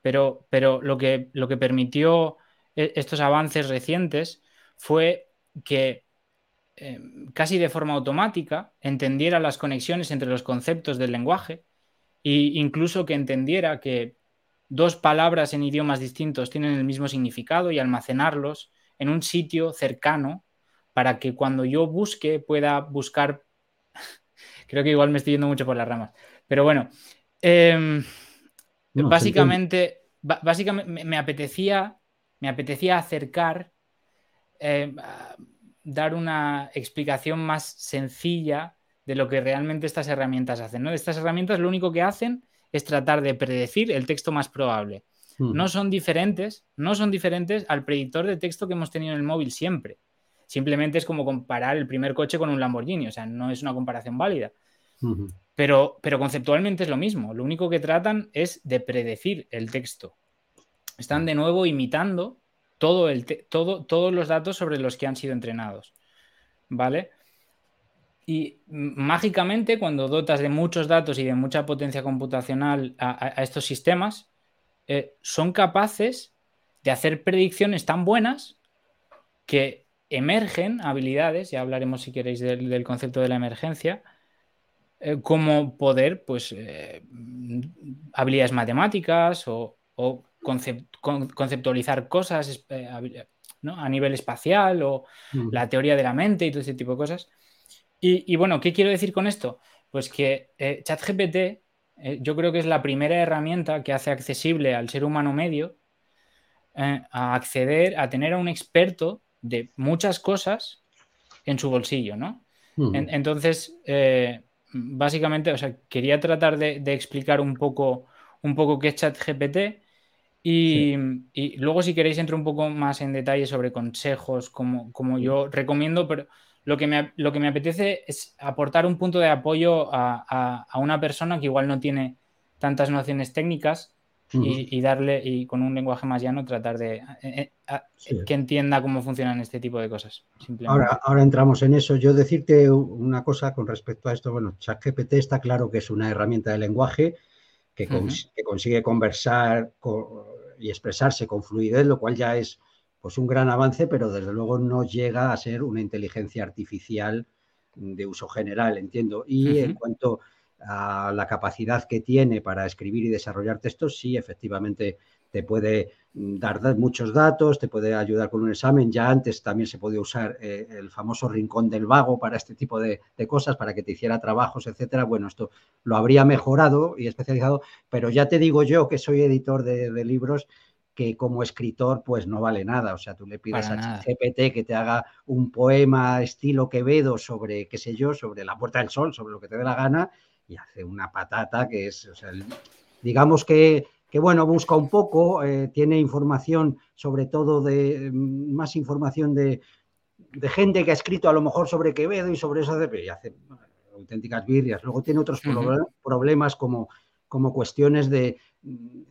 pero, pero lo, que, lo que permitió eh, estos avances recientes fue que casi de forma automática entendiera las conexiones entre los conceptos del lenguaje e incluso que entendiera que dos palabras en idiomas distintos tienen el mismo significado y almacenarlos en un sitio cercano para que cuando yo busque pueda buscar Creo que igual me estoy yendo mucho por las ramas. Pero bueno, em, básicamente, básicamente me, apetecía, me apetecía acercar, em, dar una explicación más sencilla de lo que realmente estas herramientas hacen. ¿no? Estas herramientas lo único que hacen es tratar de predecir el texto más probable. Hmm. No son diferentes, no son diferentes al predictor de texto que hemos tenido en el móvil siempre. Simplemente es como comparar el primer coche con un Lamborghini, o sea, no es una comparación válida. pero, pero conceptualmente es lo mismo. Lo único que tratan es de predecir el texto. Están de nuevo imitando todo el todo, todos los datos sobre los que han sido entrenados. ¿Vale? Y mágicamente, cuando dotas de muchos datos y de mucha potencia computacional a, estos sistemas, eh, son capaces de hacer predicciones tan buenas que emergen habilidades, ya hablaremos si queréis del, concepto de la emergencia, eh, como poder, pues, eh, habilidades matemáticas o, conceptualizar cosas eh, a nivel espacial o mm. la teoría de la mente y todo ese tipo de cosas. Y, bueno, ¿qué quiero decir con esto? Pues que ChatGPT yo creo que es la primera herramienta que hace accesible al ser humano medio a acceder a tener a un experto de muchas cosas en su bolsillo, ¿no? entonces, eh, básicamente, o sea, quería tratar de, explicar un poco, un poco qué es ChatGPT y, y, luego si queréis entro un poco más en detalle sobre consejos, como, como yo recomiendo, pero lo que, me, lo que me apetece es aportar un punto de apoyo a, a una persona que igual no tiene tantas nociones técnicas y, darle, y con un lenguaje más llano, tratar de eh, eh, que entienda cómo funcionan este tipo de cosas. Ahora, ahora entramos en eso. Yo decirte una cosa con respecto a esto. Bueno, ChatGPT está claro que es una herramienta de lenguaje que, consigue conversar y expresarse con fluidez, lo cual ya es pues un gran avance, pero desde luego no llega a ser una inteligencia artificial de uso general, entiendo. Y en cuanto a la capacidad que tiene para escribir y desarrollar textos, sí, efectivamente te puede mm, dar muchos datos, te puede ayudar con un examen. Ya antes también se podía usar eh, el famoso rincón del vago para este tipo de, cosas, para que te hiciera trabajos, etcétera. Bueno, esto lo habría mejorado y especializado, pero ya te digo yo que soy editor de, libros que como escritor pues no vale nada. O sea, tú le pides a GPT que te haga un poema estilo Quevedo sobre, qué sé yo, sobre la Puerta del Sol, sobre lo que te dé la gana, y hace una patata que es, o sea, digamos que, que, bueno, busca un poco, eh, tiene información sobre todo de, mm, más información de, de, gente que ha escrito a lo mejor sobre Quevedo y sobre eso, y hace auténticas birrias. Luego tiene otros problemas como, como cuestiones de mm,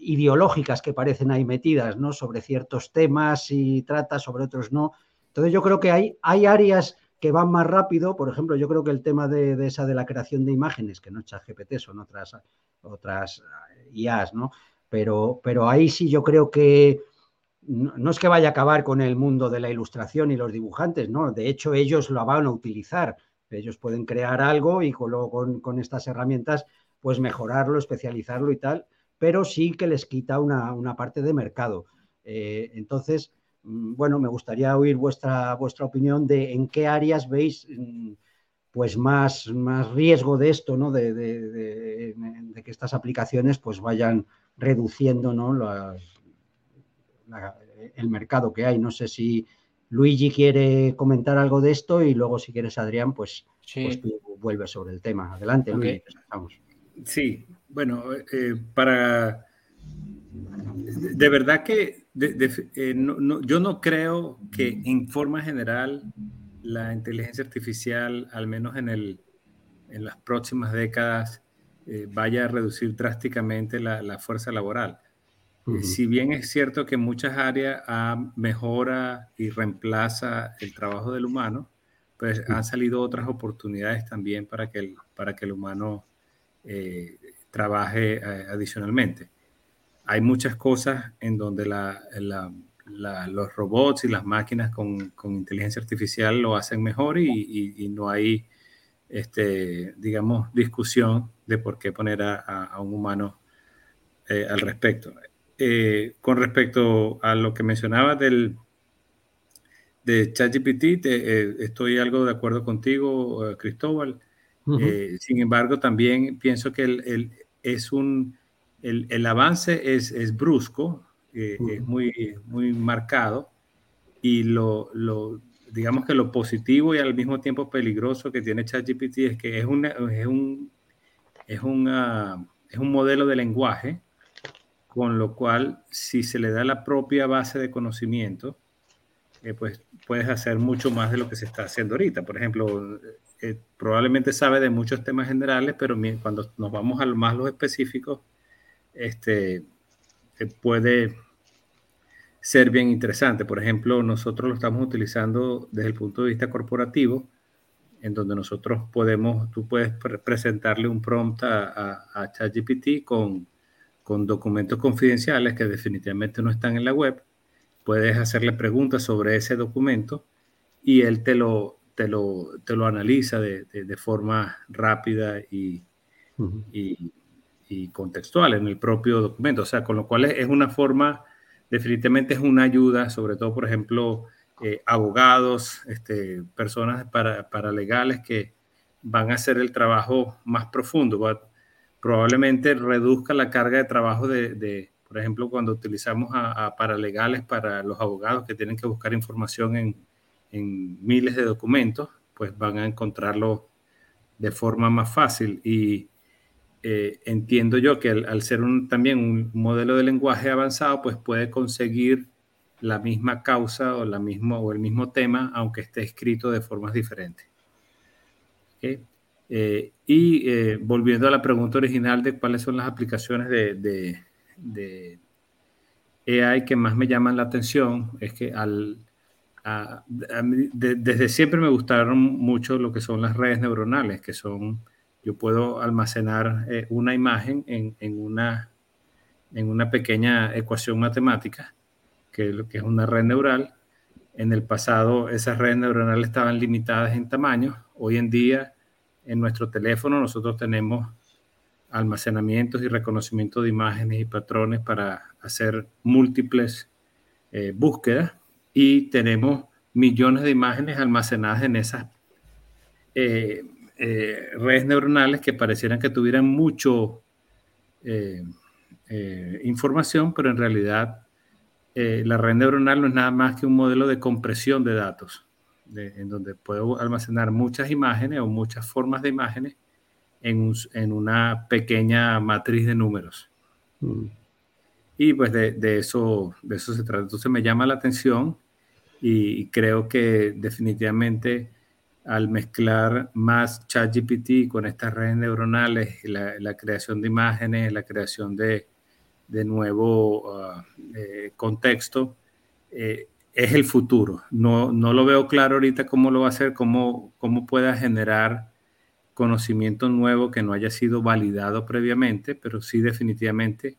ideológicas que parecen ahí metidas, ¿no? Sobre ciertos temas y trata, sobre otros no. Entonces yo creo que hay, hay áreas que van más rápido. Por ejemplo, yo creo que el tema de, esa de la creación de imágenes, que no es ChatGPT, son otras, otras eh, IAs, ¿no? Pero, pero ahí sí yo creo que no, es que vaya a acabar con el mundo de la ilustración y los dibujantes, ¿no? De hecho, ellos lo van a utilizar. Ellos pueden crear algo y con, con, estas herramientas, pues mejorarlo, especializarlo y tal, pero sí que les quita una, una parte de mercado. Eh, entonces, bueno, me gustaría oír vuestra, vuestra opinión de en qué áreas veis mm, pues más, más riesgo de esto, ¿no? De, que estas aplicaciones pues vayan reduciendo ¿no? el mercado que hay. No sé si Luigi quiere comentar algo de esto y luego si quieres Adrián, pues, pues tú vuelves sobre el tema. Adelante, Luigi. Sí, bueno, eh, para de verdad que eh, yo no creo que en forma general la inteligencia artificial, al menos en, el, en las próximas décadas, eh, vaya a reducir drásticamente la, fuerza laboral. Eh, si bien es cierto que en muchas áreas mejora y reemplaza el trabajo del humano, pues han salido otras oportunidades también para que el, para que el humano trabaje adicionalmente hay muchas cosas en donde los robots y las máquinas con, inteligencia artificial lo hacen mejor y, no hay, este, digamos, discusión de por qué poner a, un humano eh, al respecto. Eh, con respecto a lo que mencionaba del de ChatGPT, eh, estoy algo de acuerdo contigo, Cristóbal. sin embargo, también pienso que él es un el, avance es, brusco, eh, es muy, muy marcado y lo, digamos que lo positivo y al mismo tiempo peligroso que tiene ChatGPT es que es, un, es, un, es un modelo de lenguaje con lo cual si se le da la propia base de conocimiento, eh, pues puedes hacer mucho más de lo que se está haciendo ahorita. Por ejemplo, eh, probablemente sabe de muchos temas generales, pero cuando nos vamos a lo más los específicos, este, eh, puede ser bien interesante. Por ejemplo, nosotros lo estamos utilizando desde el punto de vista corporativo, en donde nosotros podemos, tú puedes presentarle un prompt a, ChatGPT con, con documentos confidenciales que definitivamente no están en la web, puedes hacerle preguntas sobre ese documento y él te lo, te lo, te lo analiza de, de, forma rápida y, y, y, contextual en el propio documento. O sea, con lo cual es, una forma, definitivamente es una ayuda, sobre todo, por ejemplo, eh, abogados, este, personas para, paralegales que van a hacer el trabajo más profundo. probablemente reduzca la carga de trabajo de, de por ejemplo, cuando utilizamos a, a, paralegales para los abogados que tienen que buscar información en, en miles de documentos, pues van a encontrarlo de forma más fácil. Y eh, entiendo yo que al, ser un, también un modelo de lenguaje avanzado, pues puede conseguir la misma causa o, la misma, o el mismo tema, aunque esté escrito de formas diferentes. Eh, y eh, volviendo a la pregunta original de cuáles son las aplicaciones de, de, de AI que más me llaman la atención, es que al, desde siempre me gustaron mucho lo que son las redes neuronales, que son, yo puedo almacenar eh, una imagen en, en, una, en una pequeña ecuación matemática, que, que es una red neural. En el pasado esas redes neuronales estaban limitadas en tamaño. Hoy en día en nuestro teléfono nosotros tenemos almacenamientos y reconocimiento de imágenes y patrones para hacer múltiples eh, búsquedas y tenemos millones de imágenes almacenadas en esas eh, eh, redes neuronales que parecieran que tuvieran mucho eh, información, pero en realidad la red neuronal no es nada más que un modelo de compresión de datos, en donde puedo almacenar muchas imágenes o muchas formas de imágenes en, en una pequeña matriz de números. Mm. Y pues de, de, eso, de eso se trata. Entonces me llama la atención y creo que definitivamente al mezclar más ChatGPT con estas redes neuronales, la, la creación de imágenes, la creación de, de nuevo uh, eh, contexto, eh, es el futuro. No, no lo veo claro ahorita cómo lo va a hacer, cómo, cómo pueda generar conocimiento nuevo que no haya sido validado previamente, pero sí definitivamente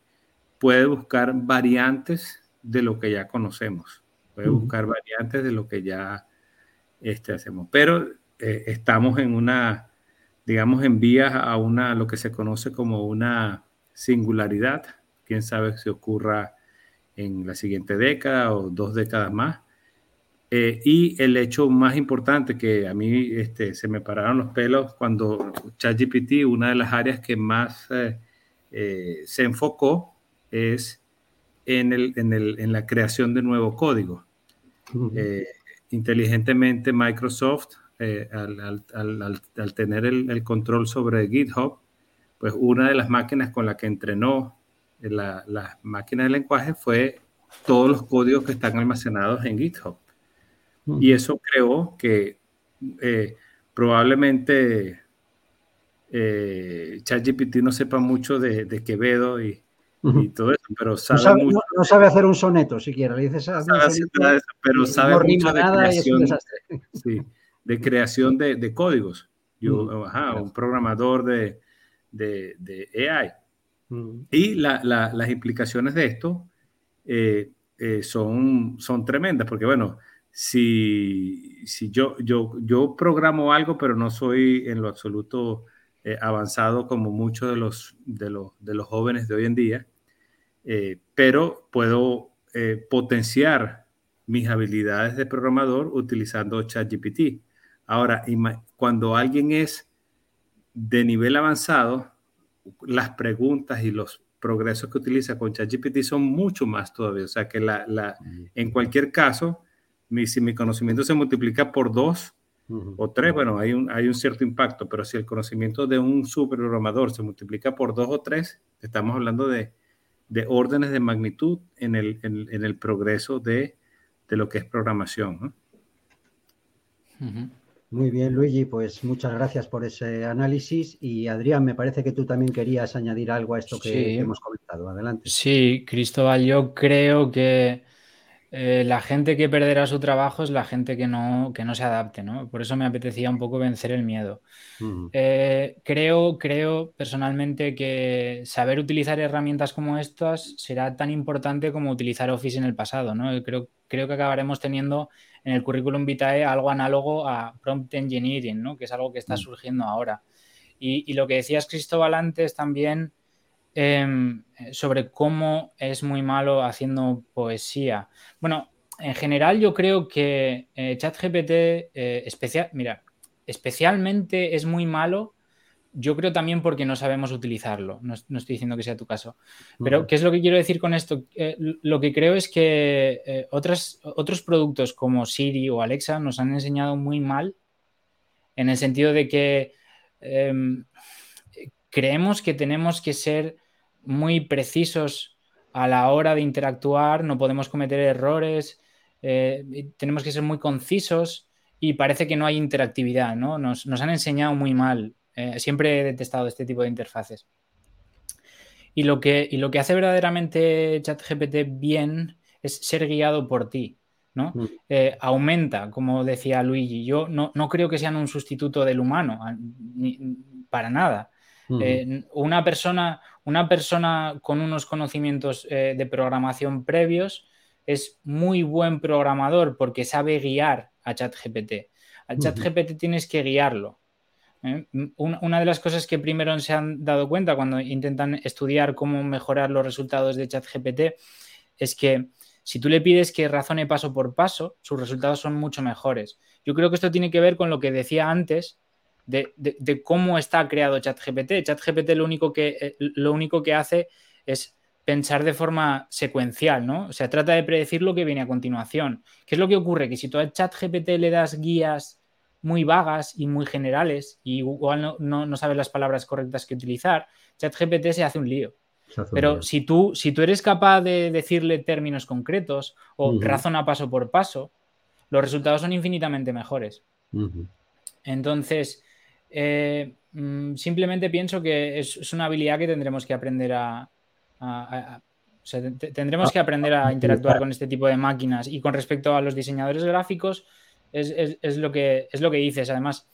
puede buscar variantes de lo que ya conocemos, puede buscar variantes de lo que ya este, hacemos. Pero eh, estamos en una, digamos, en vías a una, lo que se conoce como una singularidad. Quién sabe si ocurra en la siguiente década o dos décadas más. Eh, y el hecho más importante que a mí este, se me pararon los pelos cuando ChatGPT, una de las áreas que más eh, se enfocó es en, el, en, el, en la creación de nuevo código. Eh, inteligentemente Microsoft, eh, al, al, al, tener el, el, control sobre GitHub, pues una de las máquinas con la que entrenó la, la máquina de lenguaje fue todos los códigos que están almacenados en GitHub. Y eso creó que eh, probablemente ChatGPT no sepa mucho de, de Quevedo y, y todo eso, pero sabe, no sabe, mucho. No, no, sabe hacer un soneto siquiera, le dices sabe eso, pero sabe mucho de creación, sí, de creación de, de códigos. Yo, mm. ajá, un programador de, de, de AI. Mm. Y la, la, las implicaciones de esto eh, eh, son, son tremendas, porque bueno, si, si yo, yo, yo programo algo, pero no soy en lo absoluto eh, avanzado como muchos de los, de, los, de los jóvenes de hoy en día, eh, pero puedo eh, potenciar mis habilidades de programador utilizando ChatGPT. Ahora, cuando alguien es de nivel avanzado, las preguntas y los progresos que utiliza con ChatGPT son mucho más todavía. O sea que la, la, en cualquier caso, mi, si mi conocimiento se multiplica por dos uh -huh. o tres, bueno, hay un, hay un cierto impacto, pero si el conocimiento de un superprogramador se multiplica por dos o tres, estamos hablando de de órdenes de magnitud en el, en, en el progreso de, de, lo que es programación. ¿no? Uh -huh. Muy bien, Luigi, pues muchas gracias por ese análisis. Y Adrián, me parece que tú también querías añadir algo a esto que, sí. hemos comentado. Adelante. Sí, Cristóbal, yo creo que eh, la gente que perderá su trabajo es la gente que no, que no se adapte, ¿no? Por eso me apetecía un poco vencer el miedo. Eh, creo, creo personalmente que saber utilizar herramientas como estas será tan importante como utilizar Office en el pasado, ¿no? Creo, creo que acabaremos teniendo en el currículum vitae algo análogo a prompt engineering, ¿no? Que es algo que está mm. surgiendo ahora. Y, y lo que decías, Cristóbal, antes también Em, sobre cómo es muy malo haciendo poesía. Bueno, en general yo creo que eh, ChatGPT, eh, especial, mira, especialmente es muy malo. Yo creo también porque no sabemos utilizarlo. No, estoy diciendo que sea tu caso. Pero, ¿qué es lo que quiero decir con esto? Eh, lo que creo es que otras, otros productos como Siri o Alexa nos han enseñado muy mal en el sentido de que em, creemos que tenemos que ser muy precisos a la hora de interactuar, no podemos cometer errores, eh, tenemos que ser muy concisos y parece que no hay interactividad, ¿no? Nos, han enseñado muy mal. Eh, siempre he detestado este tipo de interfaces. Y lo que, lo que hace verdaderamente ChatGPT bien es ser guiado por ti. ¿no? Mm. Eh, aumenta, como decía Luigi. Yo no, no, creo que sean un sustituto del humano, para nada. una, persona, una persona con unos conocimientos eh, de programación previos es muy buen programador porque sabe guiar a ChatGPT. A ChatGPT tienes que guiarlo. ¿eh? Una de las cosas que primero se han dado cuenta cuando intentan estudiar cómo mejorar los resultados de ChatGPT es que si tú le pides que razone paso por paso, sus resultados son mucho mejores. Yo creo que esto tiene que ver con lo que decía antes de, cómo está creado ChatGPT. ChatGPT lo único, que, eh, lo único que hace es pensar de forma secuencial, ¿no? O sea, trata de predecir lo que viene a continuación. ¿Qué es lo que ocurre? Que si tú a ChatGPT le das guías muy vagas y muy generales y igual no, sabes las palabras correctas que utilizar, ChatGPT se hace un lío. Pero si tú, si tú eres capaz de decirle términos concretos o razona paso por paso, los resultados son infinitamente mejores. Entonces, eh, mm, simplemente pienso que es, una habilidad que tendremos que aprender a, tendremos que aprender a interactuar con este tipo de máquinas y con respecto a los diseñadores gráficos es, lo, que, es lo que dices. Además,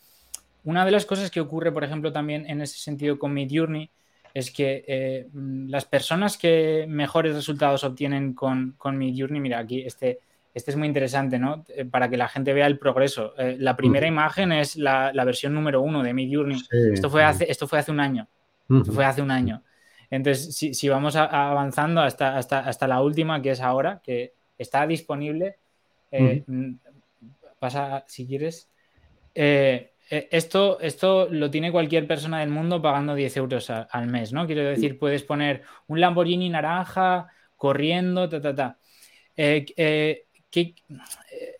una de las cosas que ocurre, por ejemplo, también en ese sentido con Midjourney es que eh, mm, las personas que mejores resultados obtienen con, con Midjourney, mira, aquí este, este es muy interesante, ¿no? Eh, para que la gente vea el progreso. Eh, la primera imagen es la, versión número uno de Midjourney. esto, fue hace, esto fue hace un año. Esto fue hace un año. Entonces, si, vamos avanzando hasta, hasta, hasta, la última, que es ahora, que está disponible, eh, mm, pasa, si quieres. esto, esto lo tiene cualquier persona del mundo pagando 10 euros al mes, ¿no? Quiero decir, puedes poner un Lamborghini naranja corriendo, ta, ta, ta que eh,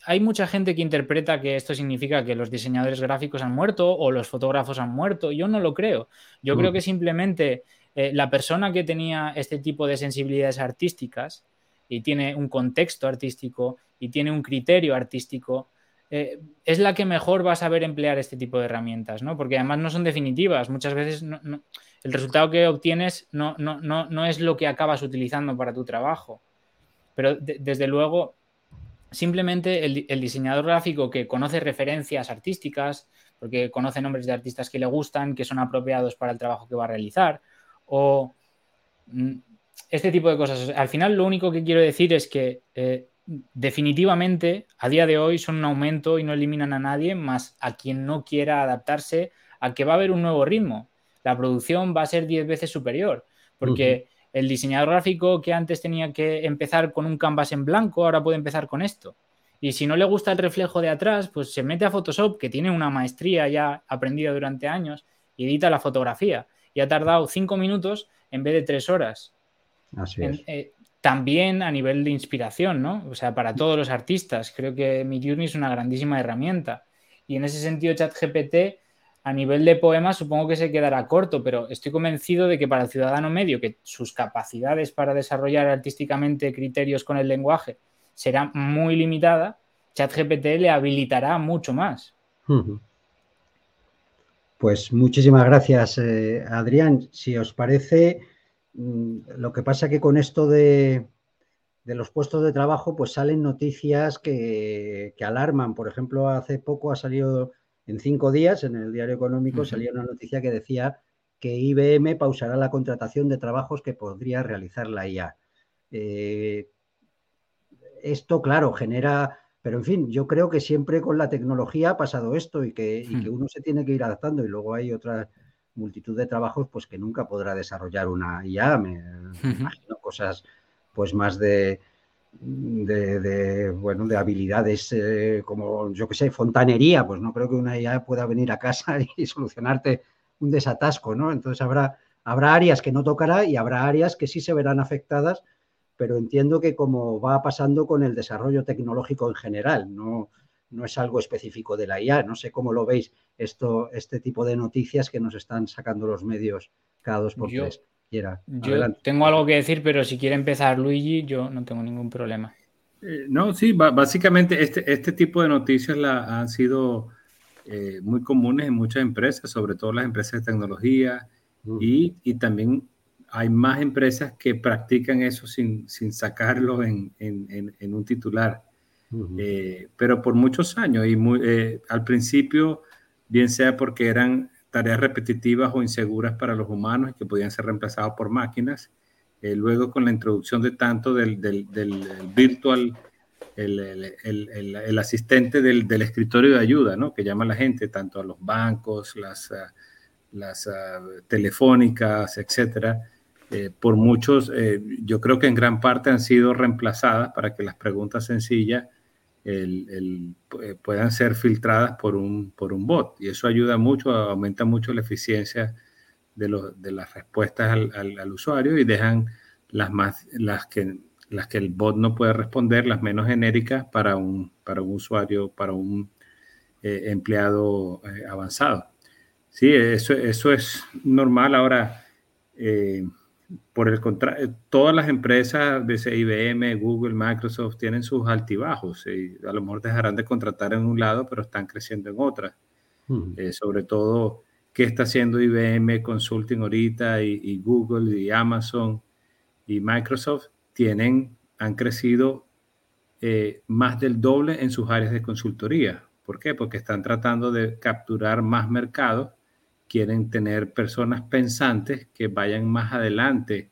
hay mucha gente que interpreta que esto significa que los diseñadores gráficos han muerto o los fotógrafos han muerto. Yo no lo creo. Yo creo mm. que simplemente eh, la persona que tenía este tipo de sensibilidades artísticas y tiene un contexto artístico y tiene un criterio artístico, eh, es la que mejor va a saber emplear este tipo de herramientas, ¿no? Porque además no son definitivas. Muchas veces el resultado que obtienes no, no, es lo que acabas utilizando para tu trabajo. Pero desde luego Simplemente el, diseñador gráfico que conoce referencias artísticas, porque conoce nombres de artistas que le gustan, que son apropiados para el trabajo que va a realizar, o mm, este tipo de cosas. Al final lo único que quiero decir es que eh, definitivamente a día de hoy son un aumento y no eliminan a nadie, más a quien no quiera adaptarse a que va a haber un nuevo ritmo. La producción va a ser 10 veces superior, porque el diseñador gráfico que antes tenía que empezar con un canvas en blanco, ahora puede empezar con esto. Y si no le gusta el reflejo de atrás, pues se mete a Photoshop, que tiene una maestría ya aprendida durante años, y edita la fotografía. Y ha tardado cinco minutos en vez de tres horas. Así es. Eh, también a nivel de inspiración, ¿no? O sea, para todos los artistas, creo que Midjourney es una grandísima herramienta. Y en ese sentido, ChatGPT a nivel de poemas supongo que se quedará corto, pero estoy convencido de que para el ciudadano medio, que sus capacidades para desarrollar artísticamente criterios con el lenguaje será muy limitada, ChatGPT le habilitará mucho más. Pues muchísimas gracias, eh, Adrián. Si os parece, mm, lo que pasa que con esto de, de los puestos de trabajo, pues salen noticias que, que, alarman. Por ejemplo, hace poco ha salido en cinco días en el diario económico, uh -huh. salió una noticia que decía que IBM pausará la contratación de trabajos que podría realizar la IA. Eh, esto, claro, genera, pero en fin, yo creo que siempre con la tecnología ha pasado esto y que, y que uno se tiene que ir adaptando y luego hay otra multitud de trabajos pues que nunca podrá desarrollar una IA, me, me imagino cosas pues más de, de, de, bueno, de habilidades eh, como, yo que sé, fontanería, pues no creo que una IA pueda venir a casa y solucionarte un desatasco, ¿no? Entonces habrá, habrá áreas que no tocará y habrá áreas que sí se verán afectadas, pero entiendo que como va pasando con el desarrollo tecnológico en general, no, no es algo específico de la IA. No sé cómo lo veis esto, este tipo de noticias que nos están sacando los medios cada dos por yo, tres. Quiera. Yo Adelante. tengo algo que decir, pero si quiere empezar Luigi, yo no tengo ningún problema. Eh, no, sí, básicamente este, este tipo de noticias la, han sido eh, muy comunes en muchas empresas, sobre todo las empresas de tecnología, uh y, y, también hay más empresas que practican eso sin, sin sacarlo en, en, en, un titular. Uh -huh. eh, pero por muchos años, y muy, eh, al principio, bien sea porque eran tareas repetitivas o inseguras para los humanos y que podían ser reemplazados por máquinas, eh, luego con la introducción de tanto del, del, del virtual el, el, el, asistente del, escritorio de ayuda, ¿no? que llama a la gente, tanto a los bancos, las, uh, las uh, telefónicas, etcétera. Eh, por muchos, eh, yo creo que en gran parte han sido reemplazadas para que las preguntas sencillas puedan ser filtradas por un, por un bot. Y eso ayuda mucho, aumenta mucho la eficiencia de, lo, de las respuestas al, al, usuario y dejan las, más, las que las que el bot no puede responder, las menos genéricas para un, para un usuario, para un eh, empleado eh, avanzado. Sí, eso, eso es normal. Ahora, eh, por el contrario, todas las empresas de IBM, Google, Microsoft tienen sus altibajos y a lo mejor dejarán de contratar en un lado, pero están creciendo en otras. Hmm. sobre todo, ¿qué está haciendo IBM Consulting ahorita y, y Google y Amazon y Microsoft? tienen, han crecido eh, más del doble en sus áreas de consultoría. ¿Por qué? Porque están tratando de capturar más mercado, quieren tener personas pensantes que vayan más adelante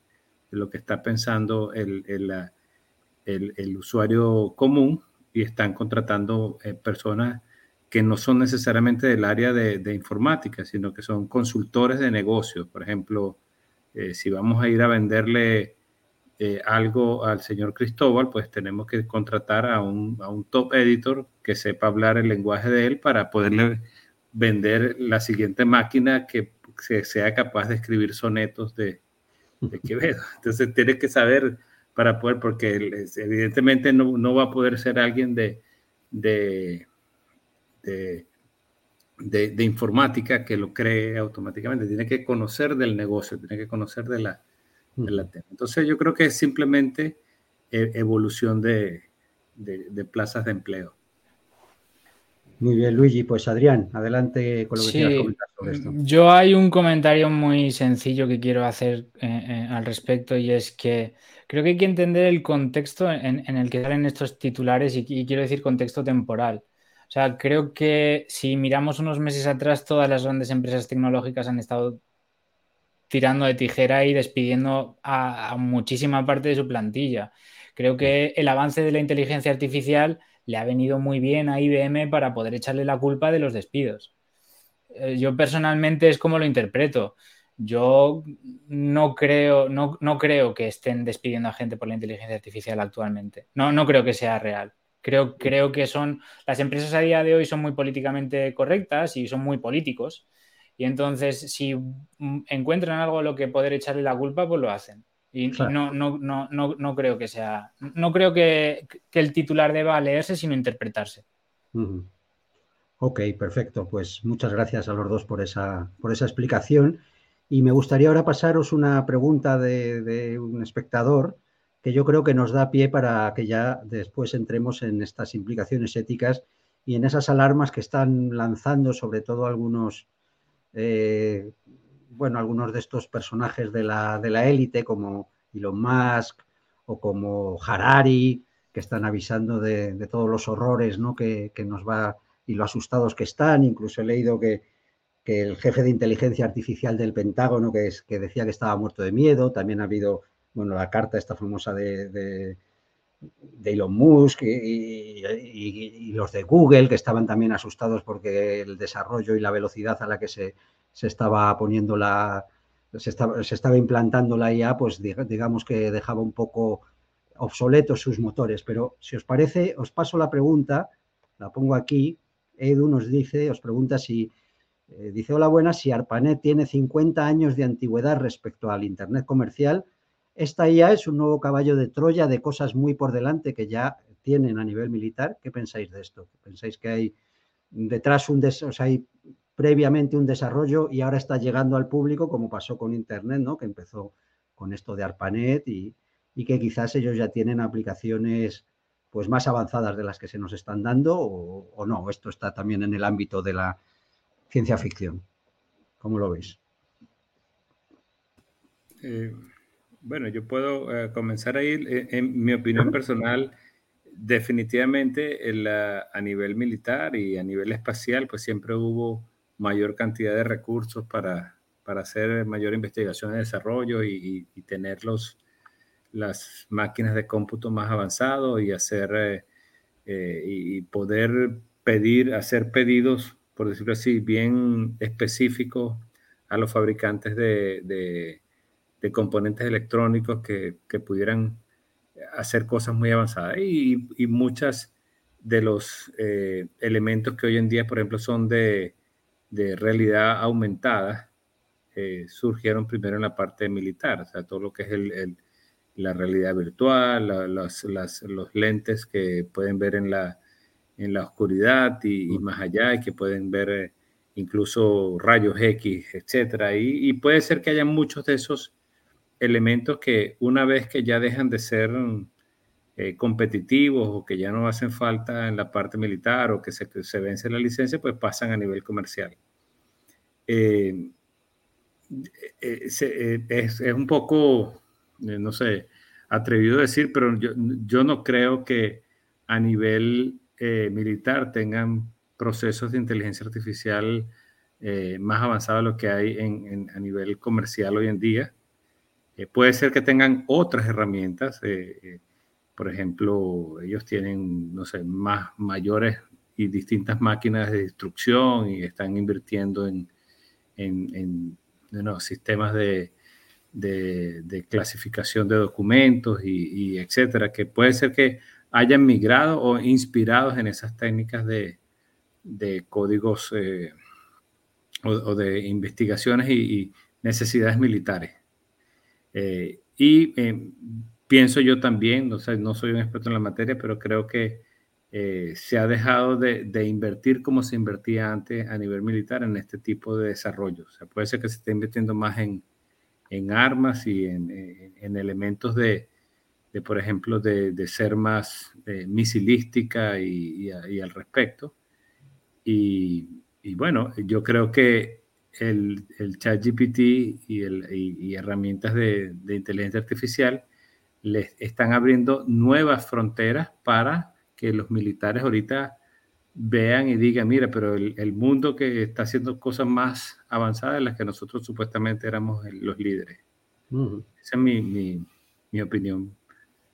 de lo que está pensando el, el, el, usuario común y están contratando eh, personas que no son necesariamente del área de, de, informática, sino que son consultores de negocios. Por ejemplo, eh, si vamos a ir a venderle eh, algo al señor Cristóbal, pues tenemos que contratar a un, a un, top editor que sepa hablar el lenguaje de él para poderle vender la siguiente máquina que sea capaz de escribir sonetos de, de Quevedo. Entonces tiene que saber para poder, porque evidentemente no, no va a poder ser alguien de, de, de, de, de informática que lo cree automáticamente, tiene que conocer del negocio, tiene que conocer de la, entonces yo creo que es simplemente e, evolución de, de, de, plazas de empleo. Muy bien, Luigi. Pues Adrián, adelante con lo que sí, quieras comentar sobre esto. Yo hay un comentario muy sencillo que quiero hacer eh, eh, al respecto y es que creo que hay que entender el contexto en, en el que salen estos titulares y, y quiero decir contexto temporal. O sea, creo que si miramos unos meses atrás, todas las grandes empresas tecnológicas han estado tirando de tijera y despidiendo a, a, muchísima parte de su plantilla. Creo que el avance de la inteligencia artificial le ha venido muy bien a IBM para poder echarle la culpa de los despidos. Eh, yo personalmente es como lo interpreto. Yo no creo, no, no creo que estén despidiendo a gente por la inteligencia artificial actualmente. No, no creo que sea real. Creo, creo que son las empresas a día de hoy son muy políticamente correctas y son muy políticos y entonces, si encuentran algo a lo que poder echarle la culpa, pues lo hacen. Y claro. no, no, no, no, no creo que sea. No creo que, que, el titular deba leerse, sino interpretarse. Uh -huh. Ok, perfecto. Pues muchas gracias a los dos por esa, por esa explicación. Y me gustaría ahora pasaros una pregunta de, de un espectador que yo creo que nos da pie para que ya después entremos en estas implicaciones éticas y en esas alarmas que están lanzando sobre todo algunos eh, bueno, algunos de estos personajes de la, de la élite como Elon Musk o como Harari, que están avisando de, todos los horrores ¿no? que, nos va y lo asustados que están. Incluso he leído que, el jefe de inteligencia artificial del Pentágono, que, es, que decía que estaba muerto de miedo, también ha habido bueno, la carta esta famosa de, de, Elon Musk y, los de Google, que estaban también asustados porque el desarrollo y la velocidad a la que se, se estaba poniendo la, se estaba, se estaba, implantando la IA, pues digamos que dejaba un poco obsoletos sus motores. Pero si os parece, os paso la pregunta, la pongo aquí. Edu nos dice, os pregunta si, eh, dice, hola buenas, si ARPANET tiene 50 años de antigüedad respecto al Internet comercial, esta IA es un nuevo caballo de Troya de cosas muy por delante que ya tienen a nivel militar. ¿Qué pensáis de esto? ¿Pensáis que hay detrás un, sea, hay previamente un desarrollo y ahora está llegando al público, como pasó con Internet, ¿no? que empezó con esto de ARPANET y, que quizás ellos ya tienen aplicaciones pues más avanzadas de las que se nos están dando o, no. Esto está también en el ámbito de la ciencia ficción. ¿Cómo lo veis? Eh, bueno, yo puedo eh, comenzar ahí. Eh, en mi opinión personal, definitivamente a nivel militar y a nivel espacial, pues siempre hubo mayor cantidad de recursos para, para hacer mayor investigación y desarrollo y, tener los, las máquinas de cómputo más avanzados y hacer eh, eh, y poder pedir, hacer pedidos, por decirlo así, bien específicos a los fabricantes de, de, componentes electrónicos que, que, pudieran hacer cosas muy avanzadas. Y, y muchas de los eh, elementos que hoy en día, por ejemplo, son de, de realidad aumentada eh, surgieron primero en la parte militar, o sea, todo lo que es el, la realidad virtual, los lentes que pueden ver en la, en la oscuridad y, más allá, y que pueden ver eh, incluso rayos X, etcétera. Y, puede ser que haya muchos de esos elementos que una vez que ya dejan de ser eh, competitivos o que ya no hacen falta en la parte militar o que se, se vence la licencia, pues pasan a nivel comercial. Eh, eh, es, un poco, no sé, atrevido a decir, pero yo, yo no creo que a nivel militar tengan procesos de inteligencia artificial más avanzados de lo que hay en, a nivel comercial hoy en día. puede ser que tengan otras herramientas. Por ejemplo, ellos tienen, no sé, más mayores y distintas máquinas de destrucción y están invirtiendo en, en, sistemas de, de, clasificación de documentos y, etcétera, que puede ser que hayan migrado o inspirados en esas técnicas de, de códigos eh, o, de investigaciones y, necesidades militares. Eh, y eh, pienso yo también, no, sé, no soy un experto en la materia, pero creo que eh, se ha dejado de, invertir como se invertía antes a nivel militar en este tipo de desarrollo. O puede ser que se esté invirtiendo más en, armas y en, elementos de, por ejemplo, de, ser más eh, misilística y, al respecto. Y, bueno, yo creo que el, el chat GPT y, y herramientas de inteligencia artificial les están abriendo nuevas fronteras para que los militares ahorita vean y digan, mira, pero el, mundo que está haciendo cosas más avanzadas de las que nosotros supuestamente éramos los líderes. Esa es mi, opinión.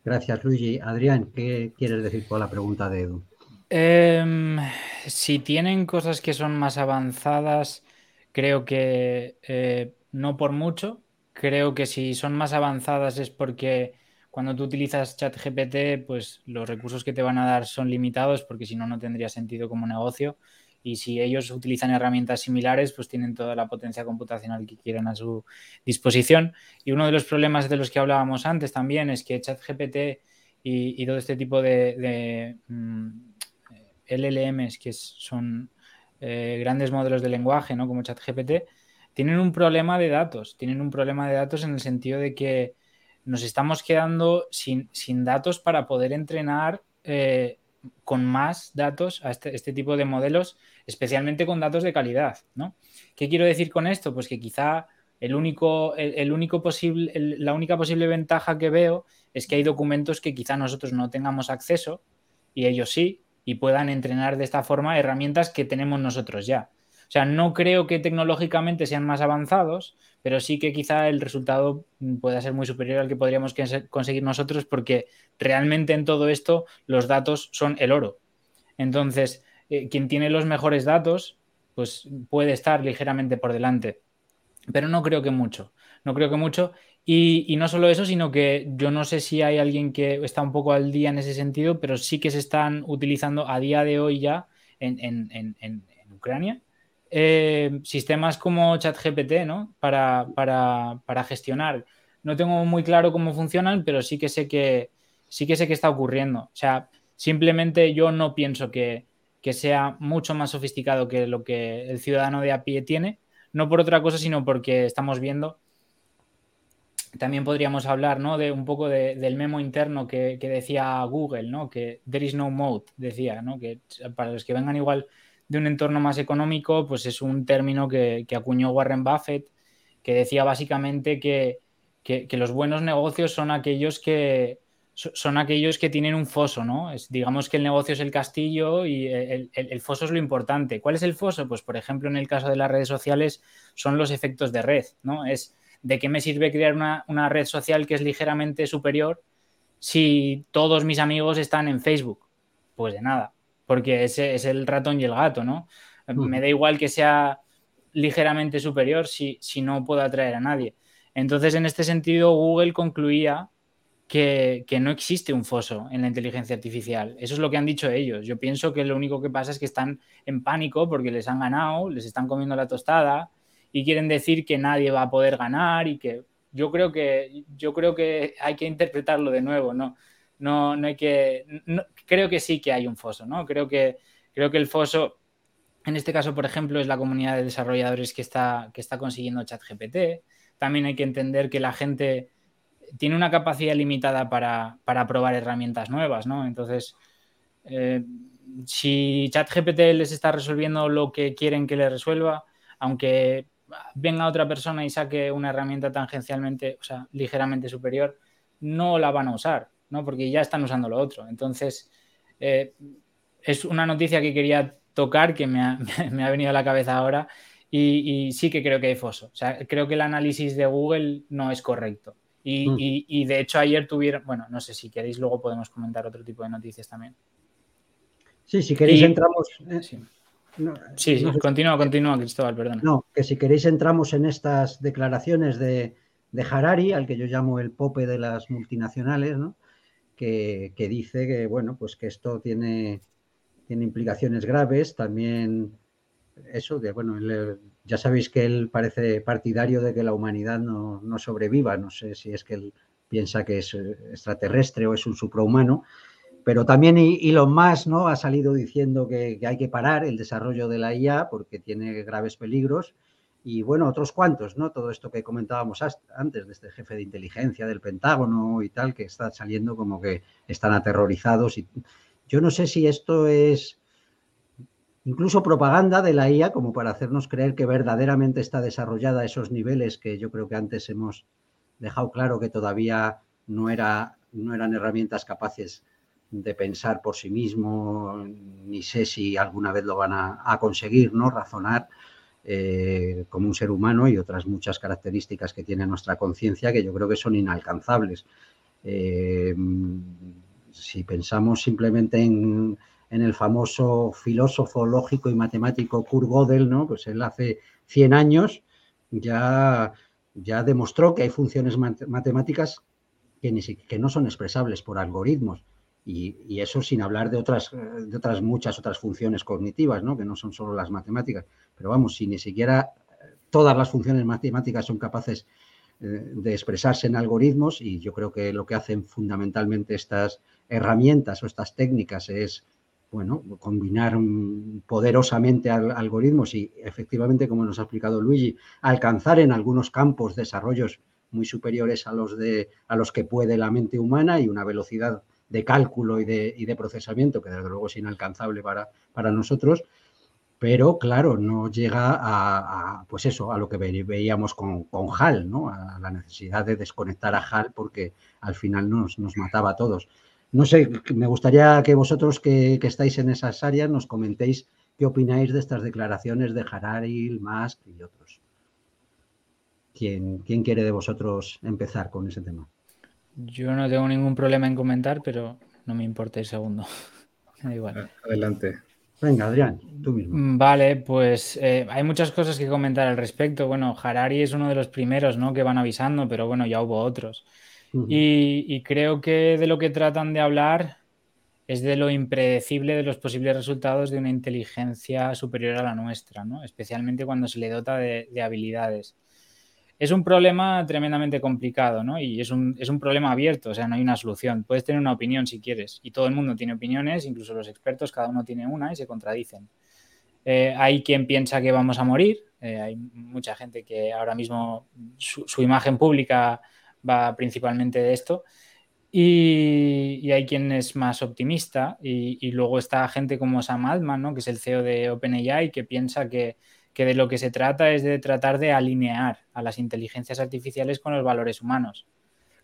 Gracias, Luigi. Adrián, ¿qué quieres decir con la pregunta de Edu? Em, si tienen cosas que son más avanzadas, creo que eh, no por mucho. Creo que si son más avanzadas es porque cuando tú utilizas ChatGPT, pues los recursos que te van a dar son limitados porque si no, no tendría sentido como negocio. Y si ellos utilizan herramientas similares, pues tienen toda la potencia computacional que quieran a su disposición. Y uno de los problemas de los que hablábamos antes también es que ChatGPT y, todo este tipo de, mm, LLMs, que son eh, grandes modelos de lenguaje, ¿no? como ChatGPT, tienen un problema de datos. Tienen un problema de datos en el sentido de que nos estamos quedando sin, datos para poder entrenar eh, con más datos a este, este, tipo de modelos, especialmente con datos de calidad, ¿no? ¿Qué quiero decir con esto? Pues que quizá El único, el, único posible, la única posible ventaja que veo es que hay documentos que quizá nosotros no tengamos acceso y ellos sí, y puedan entrenar de esta forma herramientas que tenemos nosotros ya. O sea, no creo que tecnológicamente sean más avanzados, pero sí que quizá el resultado pueda ser muy superior al que podríamos conseguir nosotros porque realmente en todo esto los datos son el oro. Entonces, eh, quien tiene los mejores datos, pues puede estar ligeramente por delante. Pero no creo que mucho. No creo que mucho. Y, no solo eso, sino que yo no sé si hay alguien que está un poco al día en ese sentido, pero sí que se están utilizando a día de hoy ya en, Ucrania eh, sistemas como ChatGPT, ¿no? Para, para, gestionar. No tengo muy claro cómo funcionan, pero sí que sé que sí que sé que está ocurriendo. O sea, simplemente yo no pienso que, que sea mucho más sofisticado que lo que el ciudadano de a pie tiene, no por otra cosa, sino porque estamos viendo también podríamos hablar ¿no? de un poco del memo interno que, decía Google, ¿no? que there is no mode, decía, ¿no? que para los que vengan igual de un entorno más económico, pues es un término que, acuñó Warren Buffett, que decía básicamente que, los buenos negocios son aquellos que son aquellos que tienen un foso, ¿no? Es, digamos que el negocio es el castillo y el, el, foso es lo importante. ¿Cuál es el foso? Pues, por ejemplo, en el caso de las redes sociales, son los efectos de red, ¿no? Es ¿de qué me sirve crear una, red social que es ligeramente superior si todos mis amigos están en Facebook? Pues de nada, porque ese es el ratón y el gato, ¿no? Me da igual que sea ligeramente superior si, si no puedo atraer a nadie. Entonces, en este sentido, Google concluía que, que, no existe un foso en la inteligencia artificial. Eso es lo que han dicho ellos. Yo pienso que lo único que pasa es que están en pánico porque les han ganado, les están comiendo la tostada y quieren decir que nadie va a poder ganar y que yo creo que yo creo que hay que interpretarlo de nuevo, no no, no hay que creo que sí que hay un foso, ¿no? Creo que creo que el foso en este caso, por ejemplo, es la comunidad de desarrolladores que está que está consiguiendo ChatGPT. También hay que entender que la gente tiene una capacidad limitada para, probar herramientas nuevas, ¿no? Entonces, eh, si ChatGPT les está resolviendo lo que quieren que le resuelva, aunque venga otra persona y saque una herramienta tangencialmente, o sea, ligeramente superior, no la van a usar, ¿no? Porque ya están usando lo otro. Entonces, eh, es una noticia que quería tocar que me ha, venido a la cabeza ahora y, sí que creo que hay foso. O sea, creo que el análisis de Google no es correcto. Y, mm. de hecho ayer tuvieron, bueno, no sé si queréis, luego podemos comentar otro tipo de noticias también. Sí, si queréis entramos. Eh, sí sí, continúa, continúa, Cristóbal, perdón. No, que si queréis entramos en estas declaraciones de, Harari, al que yo llamo el pope de las multinacionales, ¿no? Que, dice que, bueno, pues que esto tiene, tiene implicaciones graves, también eso, de, bueno, ya sabéis que él parece partidario de que la humanidad no, no sobreviva, no sé si es que él piensa que es eh, extraterrestre o es un suprahumano, pero también Elon Musk ¿no? ha salido diciendo que, hay que parar el desarrollo de la IA porque tiene graves peligros. Y bueno, otros cuantos, ¿no? Todo esto que comentábamos antes de este jefe de inteligencia del Pentágono y tal, que está saliendo como que están aterrorizados. Y yo no sé si esto es incluso propaganda de la IA como para hacernos creer que verdaderamente está desarrollada a esos niveles que yo creo que antes hemos dejado claro que todavía no, era, no eran herramientas capaces de pensar por sí mismo, ni sé si alguna vez lo van a, conseguir, ¿no? Razonar eh, como un ser humano y otras muchas características que tiene nuestra conciencia que yo creo que son inalcanzables. Eh, si pensamos simplemente en, el famoso filósofo lógico y matemático Kurt Gödel, ¿no? Pues él hace 100 años ya, ya demostró que hay funciones matemáticas que, ni que no son expresables por algoritmos y, eso sin hablar de otras, de otras muchas otras funciones cognitivas, ¿no? que no son solo las matemáticas. Pero vamos, si ni siquiera todas las funciones matemáticas son capaces eh, de expresarse en algoritmos, y yo creo que lo que hacen fundamentalmente estas herramientas o estas técnicas es bueno, combinar poderosamente algoritmos y efectivamente, como nos ha explicado Luigi, alcanzar en algunos campos desarrollos muy superiores a los, de, a los que puede la mente humana y una velocidad de cálculo y de, procesamiento, que desde luego es inalcanzable para, para nosotros, pero claro, no llega a, pues eso, a lo que veíamos con, con, HAL, ¿no? A la necesidad de desconectar a HAL porque al final nos, nos mataba a todos. No sé, me gustaría que vosotros que, que, estáis en esas áreas nos comentéis qué opináis de estas declaraciones de Harari, Musk y otros. ¿Quién, ¿Quién quiere de vosotros empezar con ese tema? Yo no tengo ningún problema en comentar, pero no me importa el segundo. da igual. Adelante. Venga, Adrián, tú mismo. Mm, vale, pues eh, hay muchas cosas que comentar al respecto. Bueno, Harari es uno de los primeros ¿no? que van avisando, pero bueno, ya hubo otros. y, y, creo que de lo que tratan de hablar es de lo impredecible de los posibles resultados de una inteligencia superior a la nuestra, ¿no? especialmente cuando se le dota de, de habilidades es un problema tremendamente complicado, ¿no? Y es un, es un, problema abierto, o sea, no hay una solución. Puedes tener una opinión si quieres, y todo el mundo tiene opiniones, incluso los expertos, cada uno tiene una y se contradicen. Eh, hay quien piensa que vamos a morir, eh, hay mucha gente que ahora mismo su, imagen pública va principalmente de esto, y, y, hay quien es más optimista, y, y, luego está gente como Sam Altman, ¿no? que es el CEO de OpenAI, que piensa que que de lo que se trata es de tratar de alinear a las inteligencias artificiales con los valores humanos.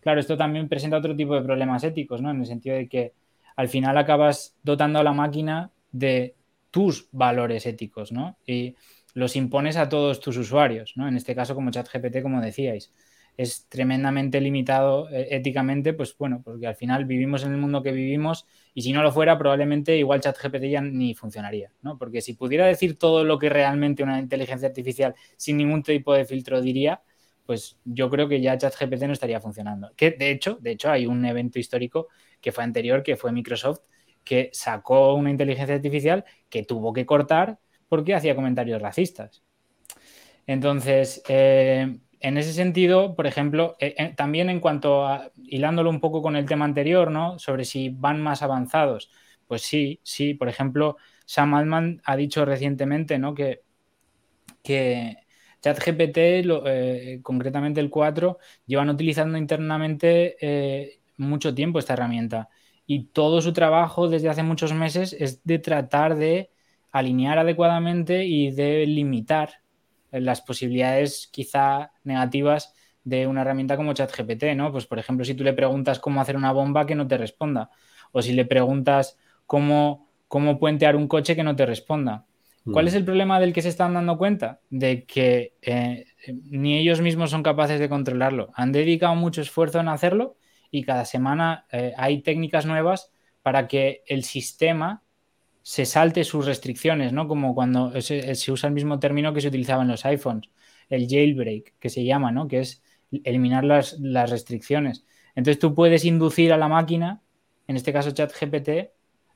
Claro, esto también presenta otro tipo de problemas éticos, ¿no? En el sentido de que al final acabas dotando a la máquina de tus valores éticos, ¿no? Y los impones a todos tus usuarios, ¿no? En este caso como ChatGPT, como decíais es tremendamente limitado eh, éticamente, pues bueno, porque al final vivimos en el mundo que vivimos y si no lo fuera, probablemente igual ChatGPT ya ni funcionaría, ¿no? Porque si pudiera decir todo lo que realmente una inteligencia artificial sin ningún tipo de filtro diría, pues yo creo que ya ChatGPT no estaría funcionando. Que de hecho, de hecho hay un evento histórico que fue anterior, que fue Microsoft, que sacó una inteligencia artificial que tuvo que cortar porque hacía comentarios racistas. Entonces, eh, en ese sentido, por ejemplo, eh, eh, también en cuanto a, hilándolo un poco con el tema anterior, ¿no? Sobre si van más avanzados. Pues sí, sí, por ejemplo, Sam Altman ha dicho recientemente, ¿no? Que, que ChatGPT, eh, concretamente el 4, llevan utilizando internamente mucho tiempo esta herramienta. Y todo su trabajo desde hace muchos meses es de tratar de alinear adecuadamente y de limitar las posibilidades quizá negativas de una herramienta como ChatGPT, ¿no? Pues por ejemplo, si tú le preguntas cómo hacer una bomba, que no te responda. O si le preguntas cómo, cómo puentear un coche, que no te responda. ¿Cuál mm. es el problema del que se están dando cuenta? De que eh, ni ellos mismos son capaces de controlarlo. Han dedicado mucho esfuerzo en hacerlo y cada semana eh, hay técnicas nuevas para que el sistema se salte sus restricciones, ¿no? Como cuando se, se, usa el mismo término que se utilizaba en los iPhones, el jailbreak, que se llama, ¿no? Que es eliminar las, las restricciones. Entonces tú puedes inducir a la máquina, en este caso ChatGPT,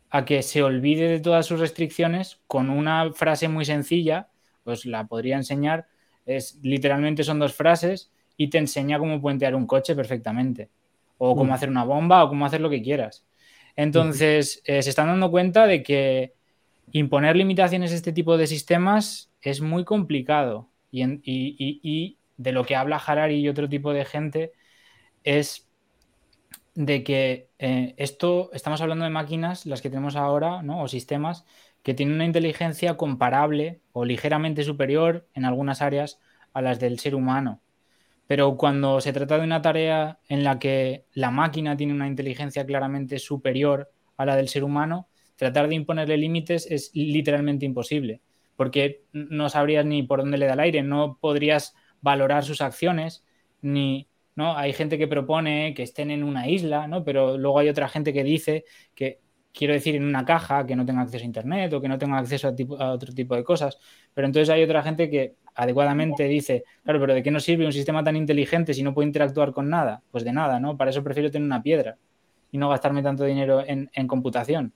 a que se olvide de todas sus restricciones con una frase muy sencilla, pues la podría enseñar, es literalmente son dos frases y te enseña cómo puentear un coche perfectamente, o cómo mm. hacer una bomba, o cómo hacer lo que quieras. Entonces, eh, se están dando cuenta de que imponer limitaciones a este tipo de sistemas es muy complicado y, de lo que habla Harari y otro tipo de gente es de que eh, esto, estamos hablando de máquinas, las que tenemos ahora, ¿no? o sistemas, que tienen una inteligencia comparable o ligeramente superior en algunas áreas a las del ser humano. Pero cuando se trata de una tarea en la que la máquina tiene una inteligencia claramente superior a la del ser humano, tratar de imponerle límites es literalmente imposible, porque no sabrías ni por dónde le da el aire, no podrías valorar sus acciones, ni, ¿no? Hay gente que propone que estén en una isla, ¿no? Pero luego hay otra gente que dice que, quiero decir, en una caja, que no tenga acceso a Internet o que no tenga acceso a, a otro tipo de cosas. Pero entonces hay otra gente que adecuadamente dice, claro, pero ¿de qué nos sirve un sistema tan inteligente si no puede interactuar con nada? Pues de nada, ¿no? Para eso prefiero tener una piedra y no gastarme tanto dinero en, en computación.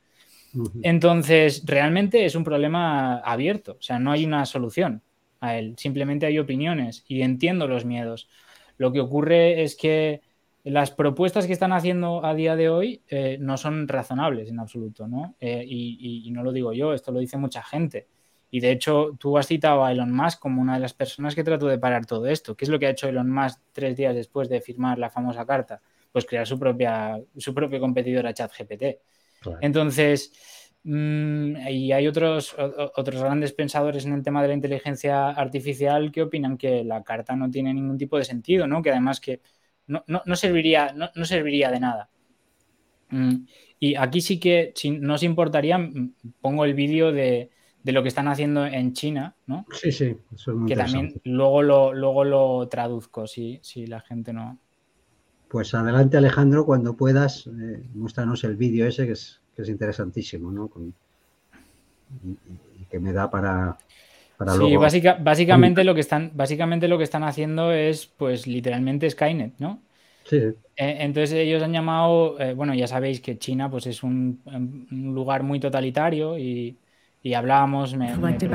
Entonces, realmente es un problema abierto, o sea, no hay una solución a él, simplemente hay opiniones y entiendo los miedos. Lo que ocurre es que las propuestas que están haciendo a día de hoy eh, no son razonables en absoluto, ¿no? Eh, y, y, y, no lo digo yo, esto lo dice mucha gente. Y de hecho, tú has citado a Elon Musk como una de las personas que trató de parar todo esto. ¿Qué es lo que ha hecho Elon Musk tres días después de firmar la famosa carta? Pues crear su, propia, su propio competidor a ChatGPT. Claro. Entonces, Mm, y hay otros, otros grandes pensadores en el tema de la inteligencia artificial que opinan que la carta no tiene ningún tipo de sentido, ¿no? Que además que no, serviría, no, serviría de nada. Mm, y aquí sí que, si no os importaría, mm, pongo el vídeo de, lo que están haciendo en China, ¿no? Sí, sí, eso es muy Que también luego lo, luego lo traduzco, si, si la gente no... Pues adelante Alejandro, cuando puedas, eh, muéstranos el vídeo ese que es que es interesantísimo, ¿no? y, que me da para, para sí, básicamente, lo que están, básicamente lo que están haciendo es, pues, literalmente Skynet, ¿no? Sí. Eh, entonces ellos han llamado, eh, bueno, ya sabéis que China, pues, es un, un lugar muy totalitario y, y hablábamos. Me, este hmm,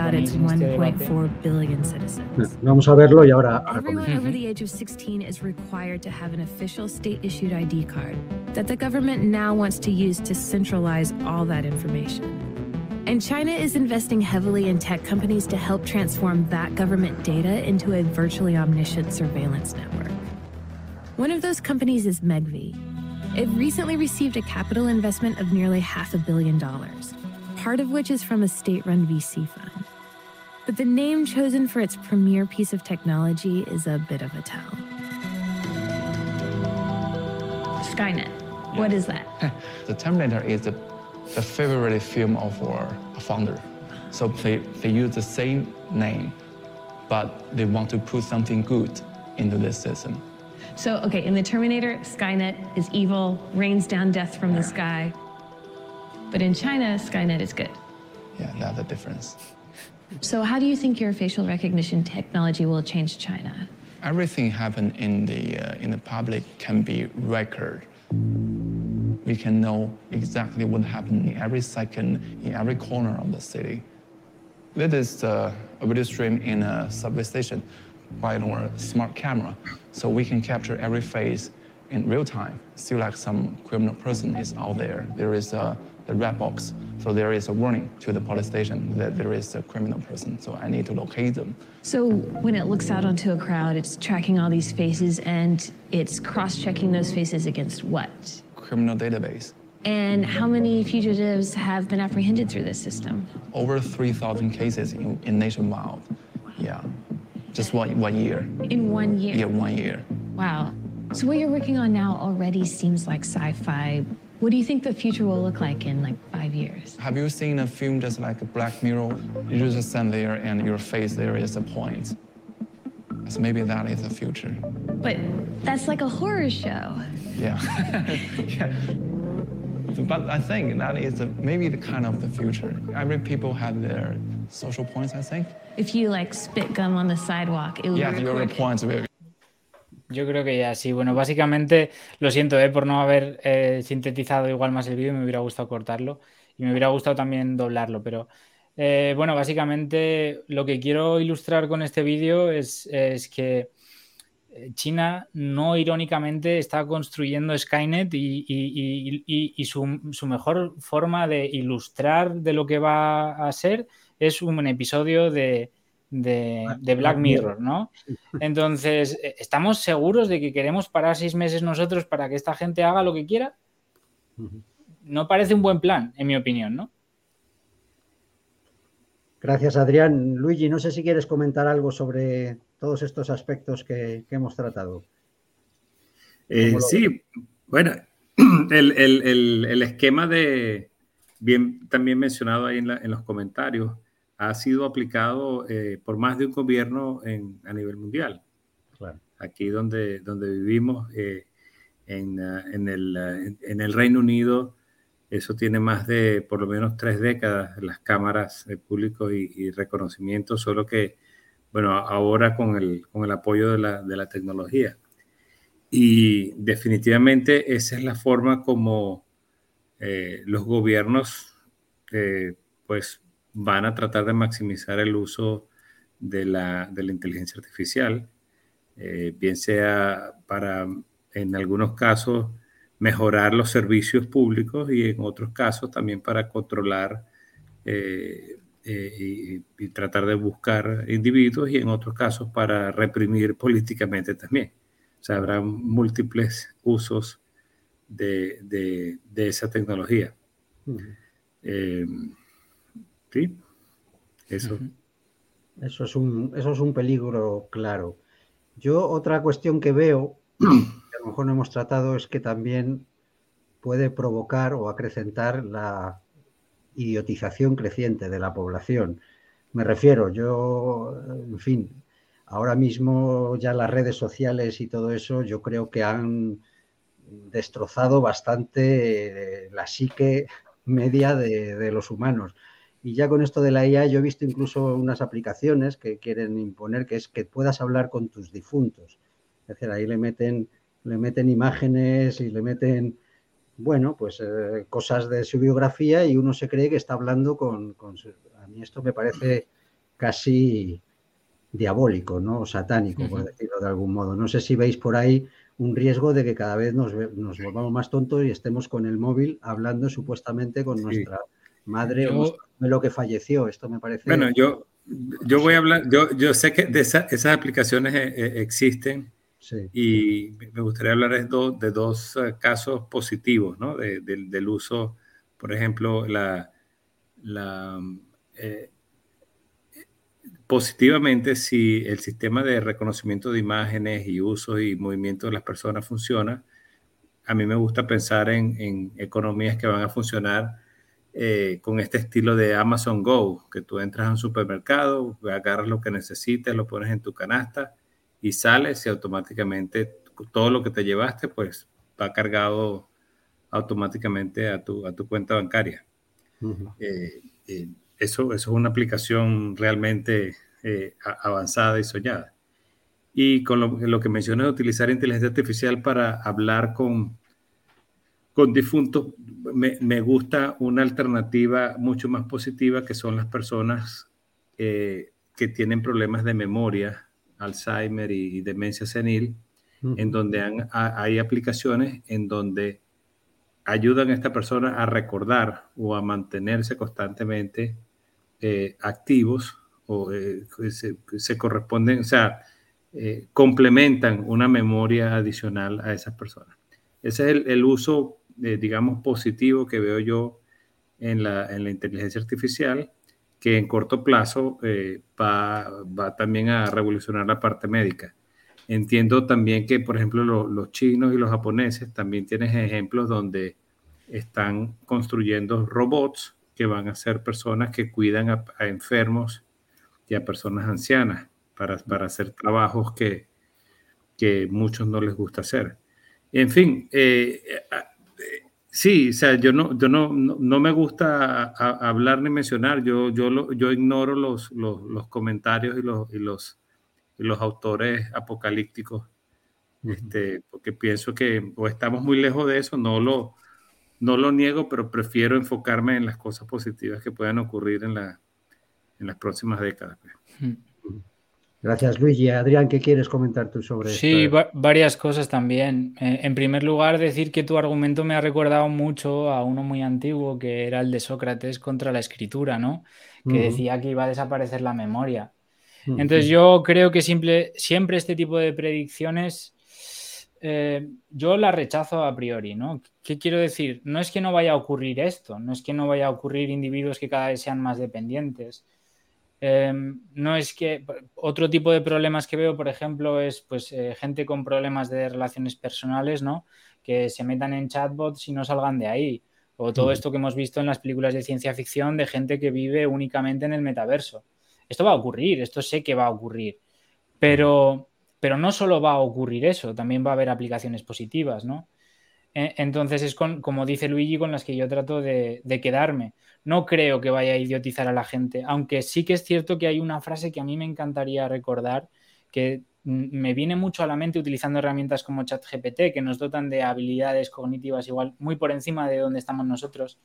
Vamos a verlo y ahora. Everyone over the age of 16 is required to have an official state-issued ID card that the government now wants to use to centralize all that information. And China is investing heavily in tech companies to help transform that government data into a virtually omniscient surveillance network. One of those companies is Megvii. It recently received a capital investment of nearly half a billion dollars part of which is from a state run VC fund. But the name chosen for its premier piece of technology is a bit of a tell. Skynet. Yeah. What is that? the Terminator is the, the favorite film of our founder. So they, they use the same name, but they want to put something good into this system. So, okay, in the Terminator, Skynet is evil, rains down death from the sky. But in China, Skynet is good. Yeah, that's the difference. So how do you think your facial recognition technology will change China? Everything happen in the uh, in the public can be record. We can know exactly what happened in every second, in every corner of the city. This is uh, a video stream in a subway station by our smart camera, so we can capture every face in real time. Still like some criminal person is out there. There is a the red box. So there is a warning to the police station that there is a criminal person. So I need to locate them. So when it looks out onto a crowd, it's tracking all these faces and it's cross-checking those faces against what? Criminal database. And how many fugitives have been apprehended through this system? Over 3,000 cases in, in nationwide. Yeah, just one, one year. In one year? Yeah, one year. Wow. So what you're working on now already seems like sci-fi, what do you think the future will look like in like five years? Have you seen a film just like a Black Mirror? You just stand there and your face there is a point. So maybe that is the future. But that's like a horror show. Yeah. yeah. But I think that is a, maybe the kind of the future. Every people have their social points, I think. If you like spit gum on the sidewalk, it would yeah, be your points. Yo creo que ya sí. Bueno, básicamente lo siento eh, por no haber eh, sintetizado igual más el vídeo, me hubiera gustado cortarlo y me hubiera gustado también doblarlo, pero eh, bueno, básicamente lo que quiero ilustrar con este vídeo es, que China no irónicamente está construyendo Skynet y, su, su, mejor forma de ilustrar de lo que va a ser es un episodio de, de, Black Mirror, ¿no? Entonces, eh, ¿estamos seguros de que queremos parar seis meses nosotros para que esta gente haga lo que quiera? No parece un buen plan, en mi opinión, ¿no? Gracias, Adrián. Luigi, no sé si quieres comentar algo sobre todos estos aspectos que, hemos tratado. Eh, sí, bueno, el, esquema de, bien también mencionado ahí en los comentarios, ha sido aplicado eh, por más de un gobierno en, a nivel mundial. Aquí donde, donde vivimos, eh, en, ah, en, el, ah, en, el, Reino Unido, eso tiene más de por lo menos tres décadas, las cámaras de público y, reconocimiento, solo que, bueno, ahora con el, con el apoyo de la, de la tecnología. Y definitivamente esa es la forma como eh, los gobiernos, pues, van a tratar de maximizar el uso de la, de la inteligencia artificial, eh, bien sea para, en algunos casos, mejorar los servicios públicos y en otros casos también para controlar eh, eh, y, tratar de buscar individuos y en otros casos para reprimir políticamente también. O sea, habrá múltiples usos de, de, esa tecnología. Sí, eso. Eso es, un, eso es un peligro claro. Yo otra cuestión que veo, que a lo mejor no hemos tratado, es que también puede provocar o acrecentar la idiotización creciente de la población. Me refiero, yo, en fin, ahora mismo ya las redes sociales y todo eso, yo creo que han destrozado bastante la psique media de, los humanos. Y ya con esto de la IA, yo he visto incluso unas aplicaciones que quieren imponer que es que puedas hablar con tus difuntos. Es decir, ahí le meten, le meten imágenes y le meten, bueno, pues eh, cosas de su biografía y uno se cree que está hablando con, A mí esto me parece casi diabólico, ¿no? O satánico, por decirlo de algún modo. No sé si veis por ahí un riesgo de que cada vez nos, nos volvamos más tontos y estemos con el móvil hablando supuestamente con nuestra madre o lo que falleció. Esto me parece. Bueno, yo, yo voy a hablar, yo, yo sé que de esas aplicaciones eh, eh, existen y me gustaría hablar de, dos, de dos eh, casos positivos ¿no? del uso, por ejemplo, la, la positivamente si el sistema de reconocimiento de imágenes y usos y movimientos de las personas funciona. A mí me gusta pensar en, economías que van a funcionar eh, con este estilo de Amazon Go, que tú entras a un supermercado, agarras lo que necesites, lo pones en tu canasta y sales y automáticamente todo lo que te llevaste pues va cargado automáticamente a tu, a tu cuenta bancaria. Eso, es una aplicación realmente eh, avanzada y soñada. Y con lo, que mencioné de utilizar inteligencia artificial para hablar con, con difuntos, me, gusta una alternativa mucho más positiva que son las personas eh, que tienen problemas de memoria, Alzheimer y, demencia senil, en donde hay aplicaciones en donde ayudan a esta persona a recordar o a mantenerse constantemente eh, activos o eh, se, corresponden, o sea, complementan una memoria adicional a esas personas. Ese es el, uso, digamos, positivo que veo yo en la, en la inteligencia artificial, que en corto plazo va, va, también a revolucionar la parte médica. Entiendo también que, por ejemplo, los chinos y los japoneses también tienen ejemplos donde están construyendo robots que van a ser personas que cuidan a, enfermos y a personas ancianas para, para hacer trabajos que, que muchos no les gusta hacer. En fin, eh, eh, sí, o sea, yo no, yo no, no, me gusta hablar ni mencionar, yo, yo, yo ignoro los, los, los comentarios y los, y los, los autores apocalípticos, este, porque pienso que o estamos muy lejos de eso, no lo, no lo niego, pero prefiero enfocarme en las cosas positivas que puedan ocurrir en, la, en las próximas décadas. Pues. Gracias, Luigi. Adrián, ¿qué quieres comentar tú sobre esto? Sí, varias cosas también. Eh, en primer lugar, decir que tu argumento me ha recordado mucho a uno muy antiguo, que era el de Sócrates contra la escritura, ¿no? Que decía que iba a desaparecer la memoria. Entonces, yo creo que siempre este tipo de predicciones eh, yo la rechazo a priori, ¿no? ¿Qué quiero decir? No es que no vaya a ocurrir esto, no es que no vaya a ocurrir individuos que cada vez sean más dependientes. Em, no es que otro tipo de problemas que veo, por ejemplo, es pues eh, gente con problemas de relaciones personales, ¿no? Que se metan en chatbots y no salgan de ahí. O todo esto que hemos visto en las películas de ciencia ficción de gente que vive únicamente en el metaverso. Esto va a ocurrir, esto sé que va a ocurrir. Pero pero no solo va a ocurrir eso, también va a haber aplicaciones positivas, ¿no? Entonces es con, como dice Luigi, con las que yo trato de, quedarme. No creo que vaya a idiotizar a la gente, aunque sí que es cierto que hay una frase que a mí me encantaría recordar, que me viene mucho a la mente utilizando herramientas como ChatGPT, que nos dotan de habilidades cognitivas igual muy por encima de donde estamos nosotros,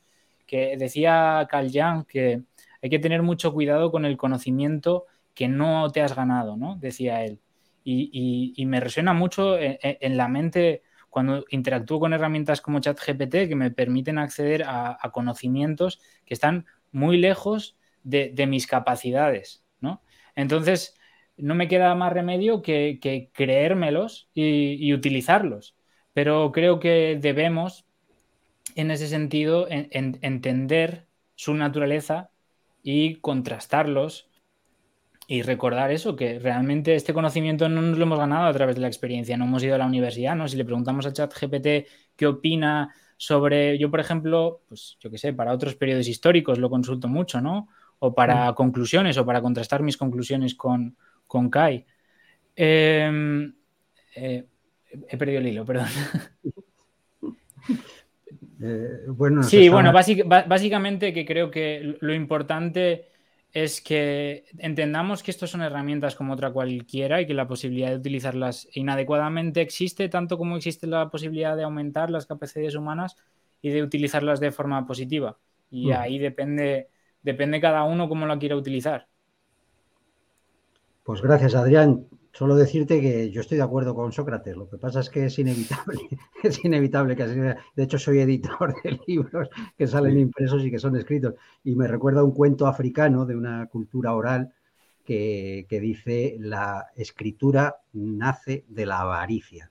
que decía Carl Jung que hay que tener mucho cuidado con el conocimiento que no te has ganado, ¿no? Decía él y, me resuena mucho en, la mente cuando interactúo con herramientas como ChatGPT que me permiten acceder a, conocimientos que están muy lejos de, mis capacidades, ¿no? Entonces, no me queda más remedio que, creérmelos y, utilizarlos. Pero creo que debemos, en ese sentido, entender su naturaleza y contrastarlos y recordar eso, que realmente este conocimiento no nos lo hemos ganado a través de la experiencia, no hemos ido a la universidad, ¿no? Si le preguntamos a ChatGPT qué opina sobre, yo por ejemplo, pues yo qué sé, para otros periodos históricos lo consulto mucho, ¿no? O para mm. conclusiones o para contrastar mis conclusiones con, con Kai. Em, eh, he perdido el hilo, perdón. Eh, bueno, sí, bueno, básicamente que creo que lo importante es que entendamos que estos son herramientas como otra cualquiera y que la posibilidad de utilizarlas inadecuadamente existe, tanto como existe la posibilidad de aumentar las capacidades humanas y de utilizarlas de forma positiva. Y mm. ahí depende, depende cada uno cómo la quiera utilizar. Pues gracias, Adrián. Solo decirte que yo estoy de acuerdo con Sócrates. Lo que pasa es que es inevitable. es inevitable que así De hecho, soy editor de libros que salen impresos y que son escritos. Y me recuerda un cuento africano de una cultura oral que, dice la escritura nace de la avaricia.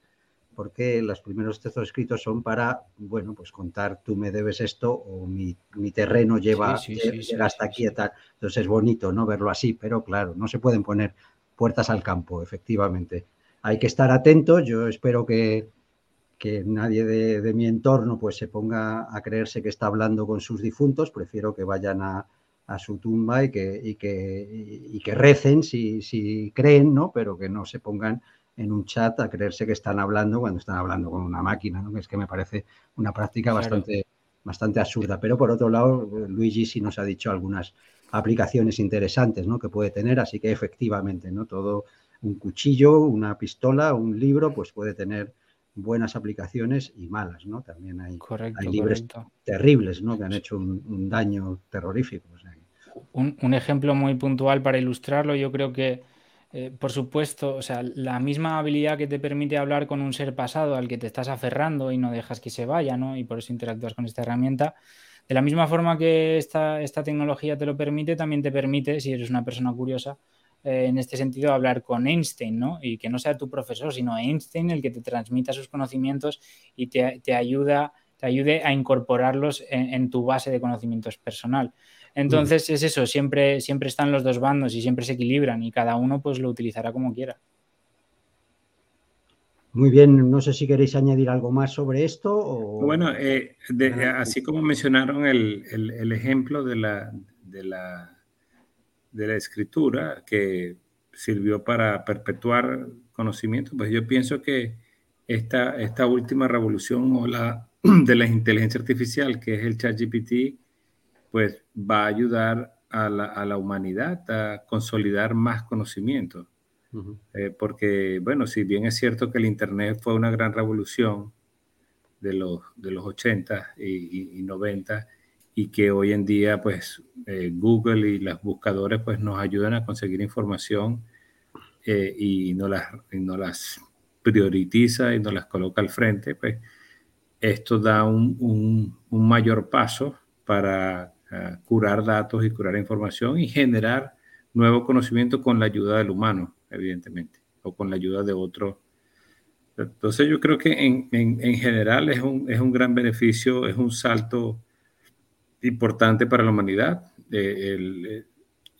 Porque los primeros textos escritos son para, bueno, pues contar tú me debes esto o mi, terreno lleva hasta aquí y tal. Entonces es bonito no verlo así, pero claro, no se pueden poner puertas al campo, efectivamente. Hay que estar atentos, yo espero que, nadie de, mi entorno pues se ponga a creerse que está hablando con sus difuntos, prefiero que vayan a, su tumba y que, que, que recen si, si, creen, ¿no? pero que no se pongan en un chat a creerse que están hablando cuando están hablando con una máquina, ¿no? es que me parece una práctica bastante, bastante absurda. Pero por otro lado, Luigi sí nos ha dicho algunas aplicaciones interesantes ¿no? que puede tener, así que efectivamente, ¿no? Todo un cuchillo, una pistola, un libro, pues puede tener buenas aplicaciones y malas, ¿no? También hay, libros terribles, ¿no? Que han hecho un, daño terrorífico. un, ejemplo muy puntual para ilustrarlo, yo creo que, eh, por supuesto, o sea, la misma habilidad que te permite hablar con un ser pasado al que te estás aferrando y no dejas que se vaya, ¿no? Y por eso interactúas con esta herramienta, de la misma forma que esta, esta tecnología te lo permite, también te permite, si eres una persona curiosa, eh, en este sentido, hablar con Einstein, ¿no? Y que no sea tu profesor, sino Einstein el que te transmita sus conocimientos y te, ayuda, te ayude a incorporarlos en, tu base de conocimientos personal. Entonces, es eso, siempre, siempre están los dos bandos y siempre se equilibran y cada uno pues lo utilizará como quiera. Muy bien, no sé si queréis añadir algo más sobre esto. Bueno, eh, así como mencionaron el, ejemplo de la, de, la, de la escritura que sirvió para perpetuar conocimiento, pues yo pienso que esta, esta última revolución o la, de la inteligencia artificial, que es el ChatGPT, pues va a ayudar a la, a la humanidad a consolidar más conocimiento. Eh, porque, bueno, si bien es cierto que el Internet fue una gran revolución de los, de los 80 y, 90 y que hoy en día, pues, eh, Google y los buscadores, pues, nos ayudan a conseguir información eh, y, no las, no las prioritiza y no las coloca al frente, pues, esto da un, un, mayor paso para curar datos y curar información y generar nuevo conocimiento con la ayuda del humano evidentemente, o con la ayuda de otro. Entonces yo creo que en, en, general es un, es un, gran beneficio, es un salto importante para la humanidad eh, eh,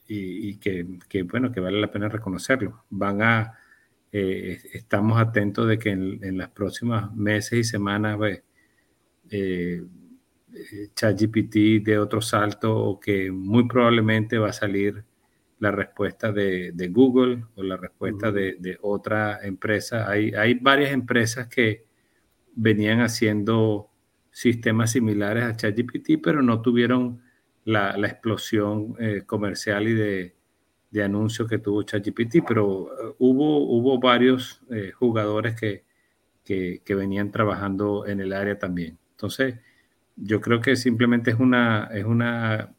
y, que, que, bueno, que vale la pena reconocerlo. Van a, eh, estamos atentos de que en, en las próximas meses y semanas pues, ChatGPT de otro salto o que muy probablemente va a salir la respuesta de, Google o la respuesta de, otra empresa. Hay, hay varias empresas que venían haciendo sistemas similares a ChatGPT, pero no tuvieron la, explosión eh, comercial y de, de anuncios que tuvo ChatGPT, pero eh, hubo, hubo varios eh, jugadores que, que, venían trabajando en el área también. Entonces, yo creo que simplemente es una, es una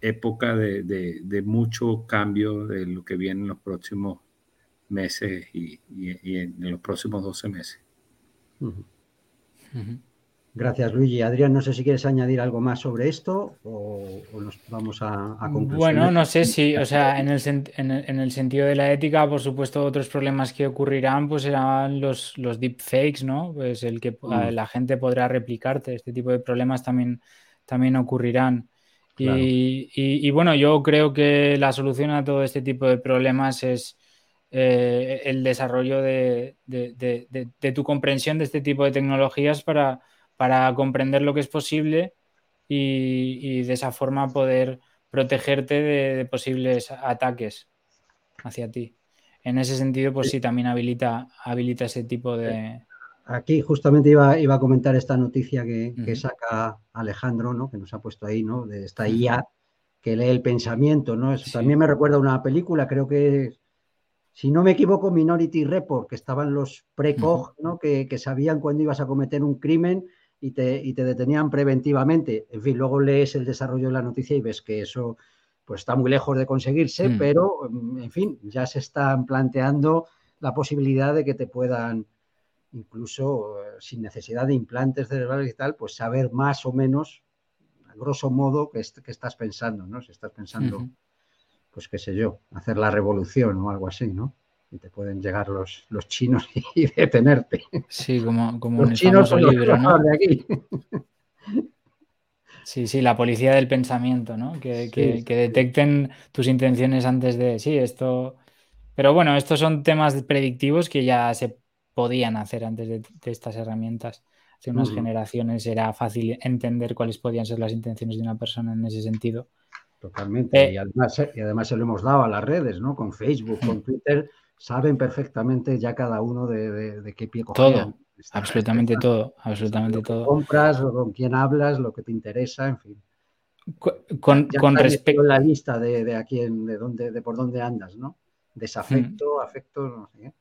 época de, mucho cambio de lo que viene en los próximos meses y, en los próximos 12 meses. Gracias, Luigi. Adrián, no sé si quieres añadir algo más sobre esto o, nos vamos a, a Bueno, no sé si, o sea, en el, en, el, sentido de la ética, por supuesto, otros problemas que ocurrirán, pues serán los, los deepfakes, ¿no? Pues el que mm. la gente podrá replicarte, este tipo de problemas también, también ocurrirán. Y, bueno, yo creo que la solución a todo este tipo de problemas es eh, el desarrollo de, tu comprensión de este tipo de tecnologías para, para comprender lo que es posible y, de esa forma poder protegerte de, posibles ataques hacia ti. En ese sentido, pues sí, también habilita, habilita ese tipo de... Aquí justamente iba, iba a comentar esta noticia que, saca Alejandro, ¿no? que nos ha puesto ahí, ¿no? de esta IA que lee el pensamiento. ¿no? Eso también me recuerda a una película, creo que, si no me equivoco, Minority Report, que estaban los pre-COG, ¿no? que, sabían cuándo ibas a cometer un crimen y te, y te, detenían preventivamente. En fin, luego lees el desarrollo de la noticia y ves que eso pues, está muy lejos de conseguirse, mm. pero, en fin, ya se están planteando la posibilidad de que te puedan incluso eh, sin necesidad de implantes cerebrales y tal, pues saber más o menos, a grosso modo, qué, estás pensando, ¿no? Si estás pensando, pues qué sé yo, hacer la revolución o algo así, ¿no? Y te pueden llegar los, los chinos y detenerte. Sí, como, como los chinos libro, ¿no? De aquí. Sí, sí, la policía del pensamiento, ¿no? Que, que, que, detecten tus intenciones antes de, sí, esto... Pero bueno, estos son temas predictivos que ya se podían hacer antes de, estas herramientas. Hace unas generaciones era fácil entender cuáles podían ser las intenciones de una persona en ese sentido. Totalmente. Eh, y, además, y además se lo hemos dado a las redes, ¿no? Con Facebook, con Twitter, saben perfectamente ya cada uno de, qué pie coger. Todo, absolutamente todo, absolutamente todo. Compras, o con quién hablas, lo que te interesa, en fin. Con, respecto a la lista de, de a quién, de dónde, de por dónde andas, ¿no? Desafecto, afecto, no sé qué.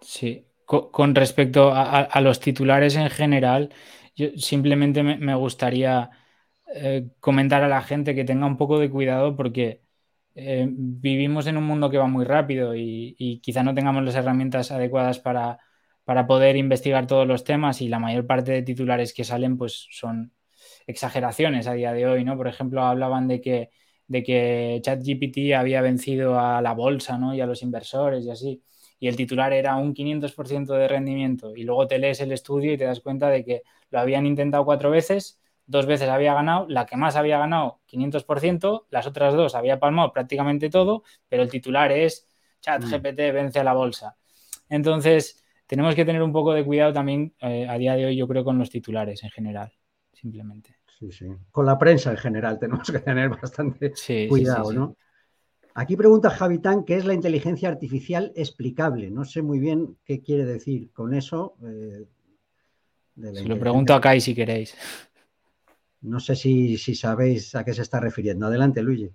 Sí, con respecto a, los titulares en general, yo simplemente me, gustaría eh, comentar a la gente que tenga un poco de cuidado porque eh, vivimos en un mundo que va muy rápido y, quizá no tengamos las herramientas adecuadas para, poder investigar todos los temas y la mayor parte de titulares que salen pues son exageraciones a día de hoy, ¿no? Por ejemplo, hablaban de que, de que ChatGPT había vencido a la bolsa, ¿no? Y a los inversores y así y el titular era un 500% de rendimiento y luego te lees el estudio y te das cuenta de que lo habían intentado cuatro veces, dos veces había ganado, la que más había ganado 500%, las otras dos había palmado prácticamente todo, pero el titular es chat mm. GPT vence a la bolsa. Entonces, tenemos que tener un poco de cuidado también eh, a día de hoy, yo creo, con los titulares en general, simplemente. Sí, sí. Con la prensa en general tenemos que tener bastante cuidado, ¿no? Aquí pregunta Javitán qué es la inteligencia artificial explicable. No sé muy bien qué quiere decir con eso. Eh, se lo pregunto acá y si queréis. No sé si, sabéis a qué se está refiriendo. Adelante, Luigi.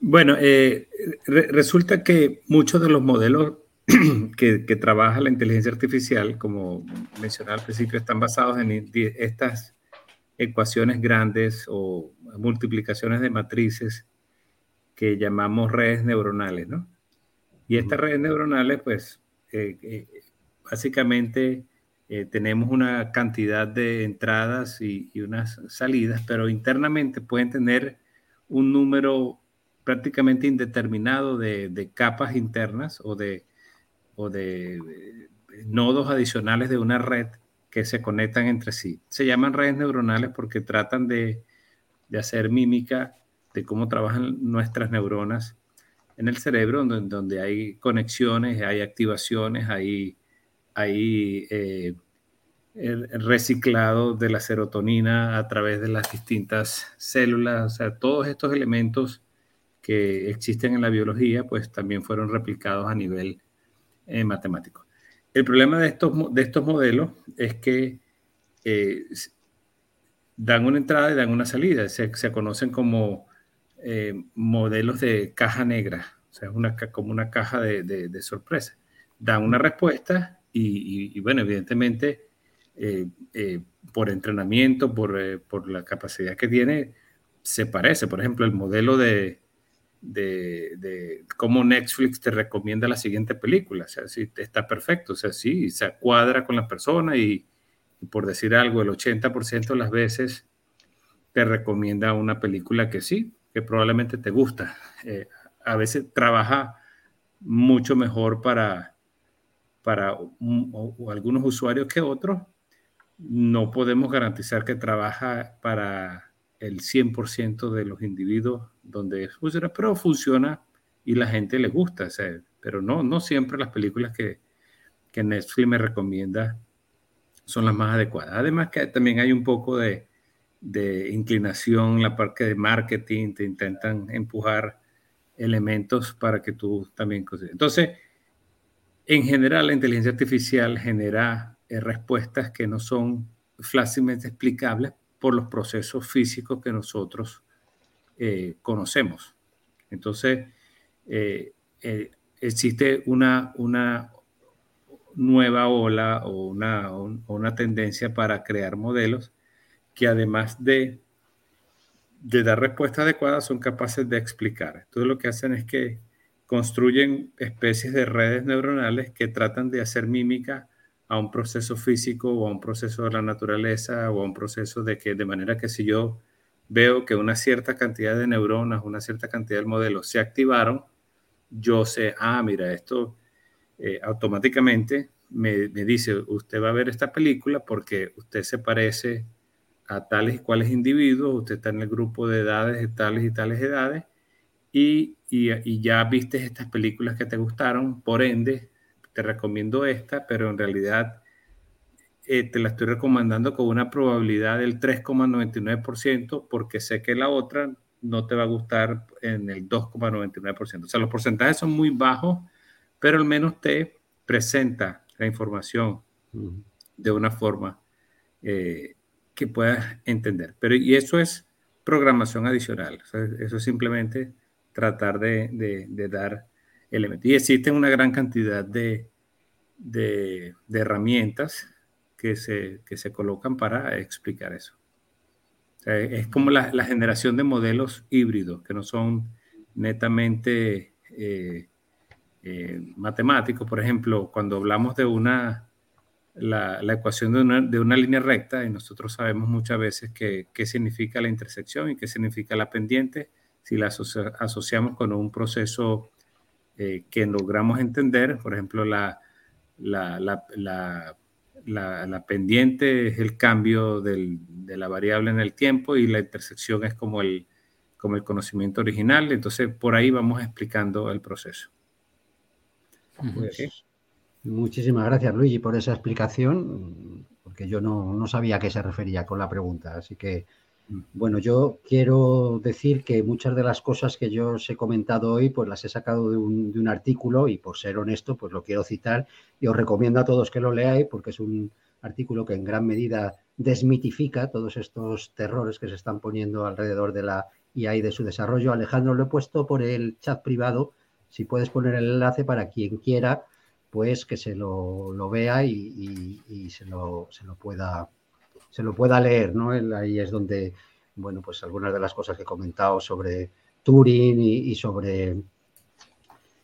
Bueno, eh, resulta que muchos de los modelos que, trabaja la inteligencia artificial, como mencionaba al principio, están basados en estas ecuaciones grandes o multiplicaciones de matrices que llamamos redes neuronales, ¿no? Y estas redes neuronales, pues, eh, eh, básicamente eh, tenemos una cantidad de entradas y, unas salidas, pero internamente pueden tener un número prácticamente indeterminado de, capas internas o de, o de nodos adicionales de una red que se conectan entre sí. Se llaman redes neuronales porque tratan de, hacer mímica de cómo trabajan nuestras neuronas en el cerebro, donde, donde hay conexiones, hay activaciones, hay, hay eh, reciclado de la serotonina a través de las distintas células, o sea, todos estos elementos que existen en la biología, pues también fueron replicados a nivel eh, matemático. El problema de estos, de estos modelos es que eh, dan una entrada y dan una salida. Se, conocen como eh, modelos de caja negra, o sea, una, como una caja de, sorpresa. Dan una respuesta y, bueno, evidentemente, eh, por entrenamiento, por la capacidad que tiene, se parece. Por ejemplo, el modelo de, de, cómo Netflix te recomienda la siguiente película. O sea, si está perfecto, o sea, sí, se cuadra con la persona y, por decir algo, el 80% de las veces te recomienda una película que sí, que probablemente te gusta. Eh, a veces trabaja mucho mejor para, para algunos usuarios que otros, no podemos garantizar que trabaja para el 100% de los individuos donde funciona, pero funciona y la gente le gusta. pero no, no siempre las películas que, que Netflix me recomienda son las más adecuadas. Además que también hay un poco de, de inclinación, la parte de marketing, te intentan empujar elementos para que tú también... Entonces, en general, la inteligencia artificial genera eh, respuestas que no son fácilmente explicables por los procesos físicos que nosotros eh, conocemos. Entonces, eh, existe una, una nueva ola o una, una tendencia para crear modelos que además de, de dar respuestas adecuadas son capaces de explicar. Entonces lo que hacen es que construyen especies de redes neuronales que tratan de hacer mímica a un proceso físico o a un proceso de la naturaleza o a un proceso de que de manera que si yo veo que una cierta cantidad de neuronas, una cierta cantidad de modelos se activaron, yo sé, ah, mira, esto eh, automáticamente me, dice, usted va a ver esta película porque usted se parece a tales y cuales individuos, usted está en el grupo de edades de tales y tales edades, y, y, ya viste estas películas que te gustaron, por ende, te recomiendo esta, pero en realidad eh, te la estoy recomendando con una probabilidad del 3,99% porque sé que la otra no te va a gustar en el 2,99%. O sea, los porcentajes son muy bajos pero al menos te presenta la información de una forma eh, que puedas entender. Pero y eso es programación adicional, eso es simplemente tratar de, dar elementos. Y existen una gran cantidad de, herramientas que se, se, colocan para explicar eso. es como la, generación de modelos híbridos, que no son netamente eh, eh, matemáticos, por ejemplo, cuando hablamos de una, la, ecuación de una, de una, línea recta, y nosotros sabemos muchas veces qué significa la intersección y qué significa la pendiente, si la asociamos con un proceso eh, que logramos entender, por ejemplo, la, la, la, la, pendiente es el cambio del, de la variable en el tiempo y la intersección es como el, como el conocimiento original, entonces por ahí vamos explicando el proceso. Pues, muchísimas gracias, Luigi, por esa explicación, porque yo no, sabía a qué se refería con la pregunta. Así que. Bueno, yo quiero decir que muchas de las cosas que yo os he comentado hoy, pues las he sacado de un, de un artículo y por ser honesto, pues lo quiero citar y os recomiendo a todos que lo leáis porque es un artículo que en gran medida desmitifica todos estos terrores que se están poniendo alrededor de la IA y de su desarrollo. Alejandro, lo he puesto por el chat privado si puedes poner el enlace para quien quiera, pues que se lo, vea y, se, lo, se, lo, pueda, se lo pueda leer, ¿no? Ahí es donde, bueno, pues algunas de las cosas que he comentado sobre Turing y, sobre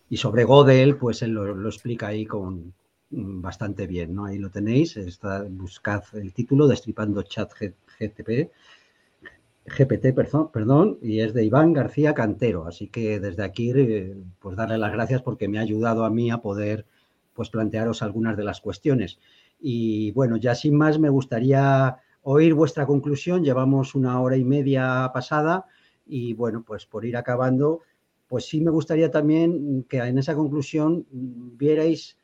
y sobre Godel, pues él lo, explica ahí con bastante bien, ¿no? Ahí lo tenéis, está, buscad el título, Destripando Chat GTP, GPT, perdón, y es de Iván García Cantero. Así que desde aquí, eh, pues darle las gracias porque me ha ayudado a mí a poder pues plantearos algunas de las cuestiones. Y bueno, ya sin más me gustaría oír vuestra conclusión. Llevamos una hora y media pasada y bueno, pues por ir acabando, pues sí me gustaría también que en esa conclusión vierais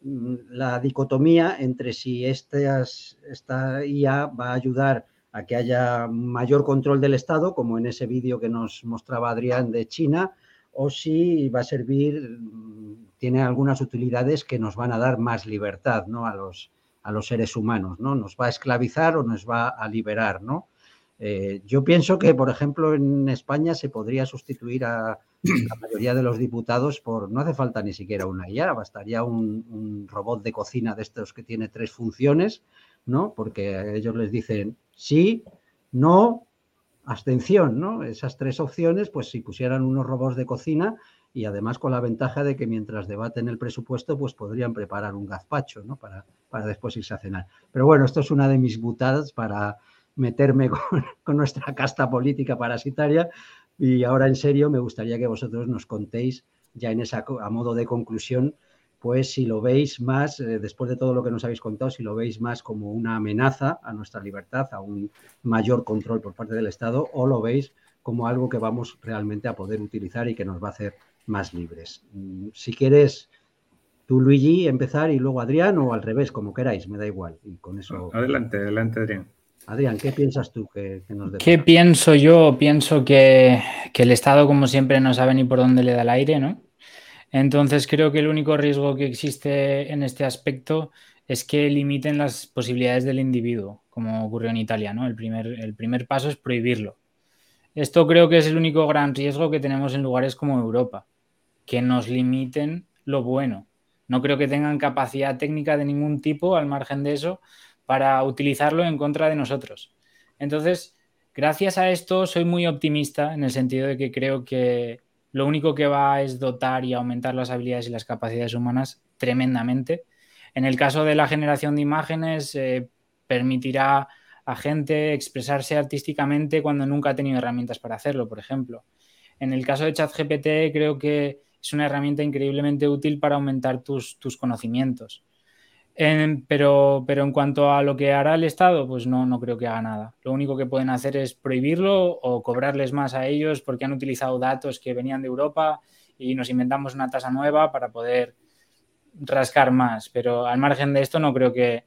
mm, la dicotomía entre si estas, esta IA va a ayudar a que haya mayor control del Estado, como en ese vídeo que nos mostraba Adrián de China, o si va a servir, tiene algunas utilidades que nos van a dar más libertad ¿no? a, los, a los seres humanos, ¿no? Nos va a esclavizar o nos va a liberar, ¿no? Eh, yo pienso que, por ejemplo, en España se podría sustituir a la mayoría de los diputados por, no hace falta ni siquiera una IA, bastaría un, un robot de cocina de estos que tiene tres funciones, ¿no? Porque ellos les dicen sí, no, abstención, ¿no? Esas tres opciones, pues si pusieran unos robots de cocina y además con la ventaja de que mientras debaten el presupuesto, pues podrían preparar un gazpacho, ¿no? Para, para después irse a cenar. Pero bueno, esto es una de mis butadas para meterme con, nuestra casta política parasitaria y ahora en serio me gustaría que vosotros nos contéis ya en esa a modo de conclusión pues si lo veis más, eh, después de todo lo que nos habéis contado, si lo veis más como una amenaza a nuestra libertad, a un mayor control por parte del Estado, o lo veis como algo que vamos realmente a poder utilizar y que nos va a hacer más libres. Si quieres, tú, Luigi, empezar y luego Adrián, o al revés, como queráis, me da igual. Y con eso. Adelante, adelante, Adrián. Adrián, ¿qué piensas tú que, nos debe? ¿Qué pienso yo? Pienso que, que, el Estado, como siempre, no sabe ni por dónde le da el aire, ¿no? Entonces creo que el único riesgo que existe en este aspecto es que limiten las posibilidades del individuo, como ocurrió en Italia, ¿no? El primer, el primer paso es prohibirlo. Esto creo que es el único gran riesgo que tenemos en lugares como Europa, que nos limiten lo bueno. No creo que tengan capacidad técnica de ningún tipo, al margen de eso, para utilizarlo en contra de nosotros. Entonces, gracias a esto soy muy optimista en el sentido de que creo que lo único que va es dotar y aumentar las habilidades y las capacidades humanas tremendamente. En el caso de la generación de imágenes, eh, permitirá a gente expresarse artísticamente cuando nunca ha tenido herramientas para hacerlo, por ejemplo. En el caso de ChatGPT, creo que es una herramienta increíblemente útil para aumentar tus, tus conocimientos pero, pero en cuanto a lo que hará el Estado, pues no, no creo que haga nada. Lo único que pueden hacer es prohibirlo o cobrarles más a ellos porque han utilizado datos que venían de Europa y nos inventamos una tasa nueva para poder rascar más. Pero al margen de esto, no creo que,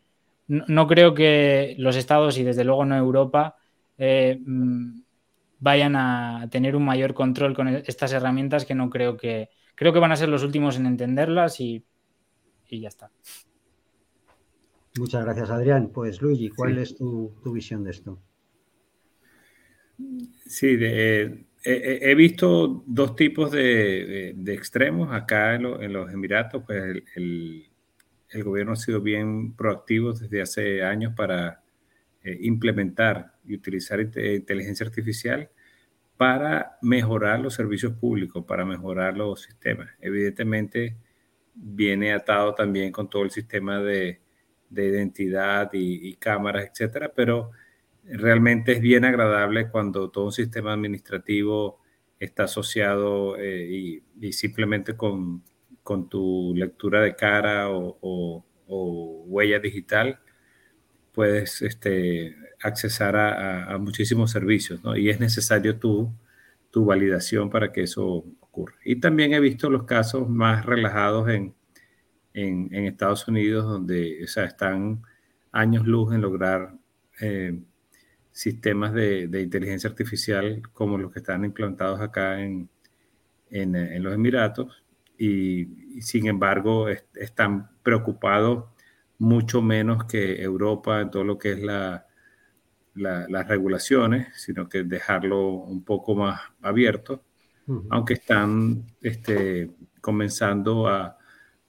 no, creo que los Estados y desde luego no Europa eh, mm, vayan a tener un mayor control con estas herramientas que no creo que creo que van a ser los últimos en entenderlas y, y ya está. Muchas gracias, Adrián. Pues Luigi, ¿cuál es tu, visión de esto? Sí, he visto dos tipos de, extremos acá en, los Emiratos. Pues el, gobierno ha sido bien proactivo desde hace años para eh, implementar y utilizar inteligencia artificial para mejorar los servicios públicos, para mejorar los sistemas. Evidentemente, viene atado también con todo el sistema de de identidad y, cámaras, etcétera, pero realmente es bien agradable cuando todo un sistema administrativo está asociado eh, y, simplemente con, tu lectura de cara o, huella digital puedes este, accesar a, muchísimos servicios, ¿no? Y es necesario tu, tu validación para que eso ocurra. Y también he visto los casos más relajados en, en, Estados Unidos, donde o sea, están años luz en lograr eh, sistemas de, inteligencia artificial como los que están implantados acá en, en, los Emiratos, y, sin embargo están preocupados mucho menos que Europa en todo lo que es la, las regulaciones, sino que dejarlo un poco más abierto, aunque están este, comenzando a,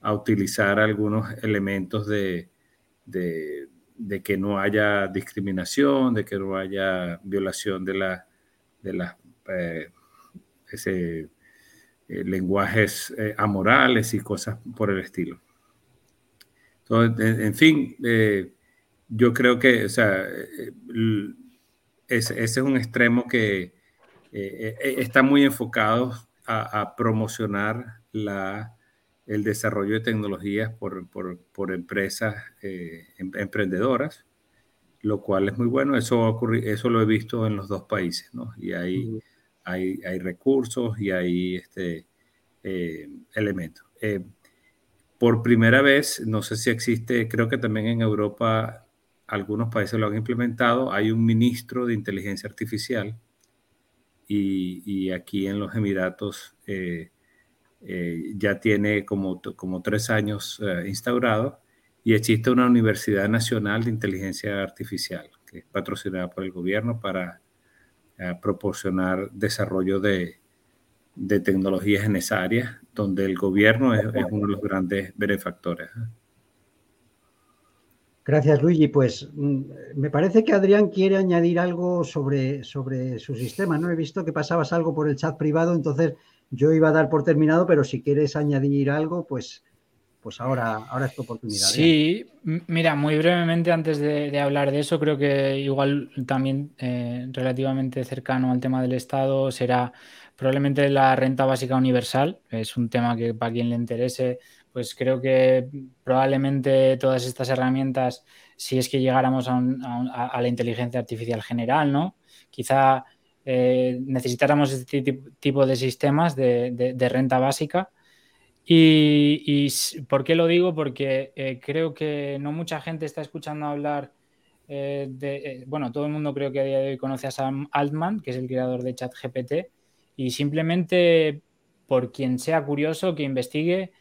a utilizar algunos elementos de, de, que no haya discriminación, de que no haya violación de, la, de las eh, ese, eh, lenguajes eh, amorales y cosas por el estilo. Entonces, en, fin, yo creo que o sea, ese, es un extremo que está muy enfocado a promocionar la el desarrollo de tecnologías por, por, empresas eh, em, emprendedoras, lo cual es muy bueno. Eso, eso lo he visto en los dos países, ¿no? Y hay, hay, hay, recursos y hay este, eh, elementos. Eh, por primera vez, no sé si existe, creo que también en Europa algunos países lo han implementado, hay un ministro de inteligencia artificial y, y aquí en los Emiratos eh, ya tiene como, como tres años eh, instaurado y existe una Universidad Nacional de Inteligencia Artificial que es patrocinada por el gobierno para eh, proporcionar desarrollo de, de, tecnologías en esa área, donde el gobierno es, uno de los grandes benefactores. Gracias, Luigi. Pues mm, me parece que Adrián quiere añadir algo sobre, sobre su sistema. No he visto que pasabas algo por el chat privado, entonces yo iba a dar por terminado, pero si quieres añadir algo, pues, pues ahora, ahora es tu oportunidad. ¿eh? Sí, mira, muy brevemente antes de, hablar de eso, creo que igual también eh, relativamente cercano al tema del Estado será probablemente la renta básica universal. Es un tema que para quien le interese pues creo que probablemente todas estas herramientas, si es que llegáramos a, la inteligencia artificial general, ¿no? Quizá eh, necesitáramos este tipo de sistemas de, renta básica. Y, por qué lo digo? Porque eh, creo que no mucha gente está escuchando hablar eh, de, bueno, todo el mundo creo que a día de hoy conoce a Sam Altman, que es el creador de ChatGPT, y simplemente por quien sea curioso que investigue,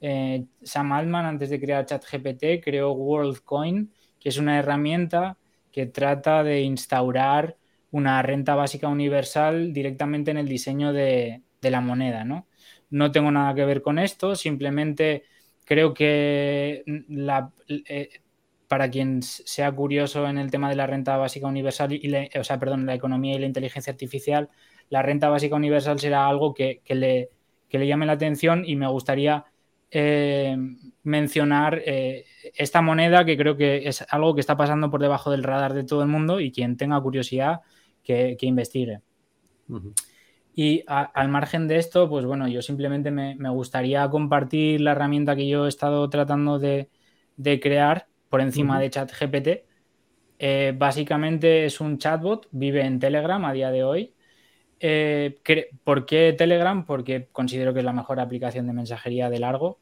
eh, Sam Altman, antes de crear ChatGPT, creó WorldCoin, que es una herramienta que trata de instaurar una renta básica universal directamente en el diseño de, la moneda. ¿no? no tengo nada que ver con esto, simplemente creo que la, eh, para quien sea curioso en el tema de la renta básica universal y o sea, perdón, la economía y la inteligencia artificial, la renta básica universal será algo que, le, que le llame la atención y me gustaría eh, mencionar eh, esta moneda que creo que es algo que está pasando por debajo del radar de todo el mundo y quien tenga curiosidad que, investigue. Y al margen de esto, pues bueno, yo simplemente me, gustaría compartir la herramienta que yo he estado tratando de, crear por encima de ChatGPT. Eh, básicamente es un chatbot, vive en Telegram a día de hoy eh, ¿Por qué Telegram? Porque considero que es la mejor aplicación de mensajería de largo.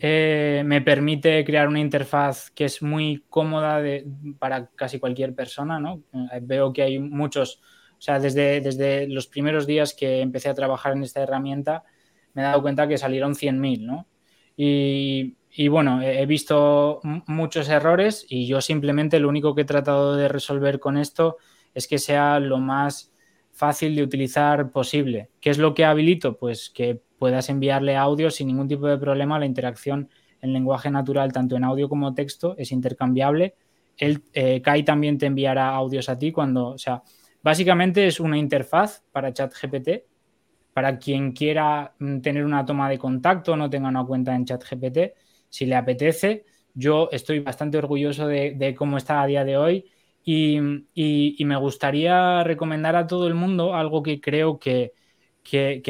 Eh, me permite crear una interfaz que es muy cómoda para casi cualquier persona. ¿no? Eh, veo que hay muchos, o sea, desde, desde los primeros días que empecé a trabajar en esta herramienta, me he dado cuenta que salieron 100.000. ¿no? Y, y bueno, he visto muchos errores y yo simplemente lo único que he tratado de resolver con esto es que sea lo más fácil de utilizar posible. ¿Qué es lo que habilito? Pues que puedas enviarle audio sin ningún tipo de problema. La interacción en lenguaje natural, tanto en audio como texto, es intercambiable. El, eh, Kai también te enviará audios a ti cuando, o sea, básicamente es una interfaz para ChatGPT. Para quien quiera mm, tener una toma de contacto, no tenga una cuenta en ChatGPT, si le apetece, yo estoy bastante orgulloso de cómo está a día de hoy y, me gustaría recomendar a todo el mundo algo que creo que,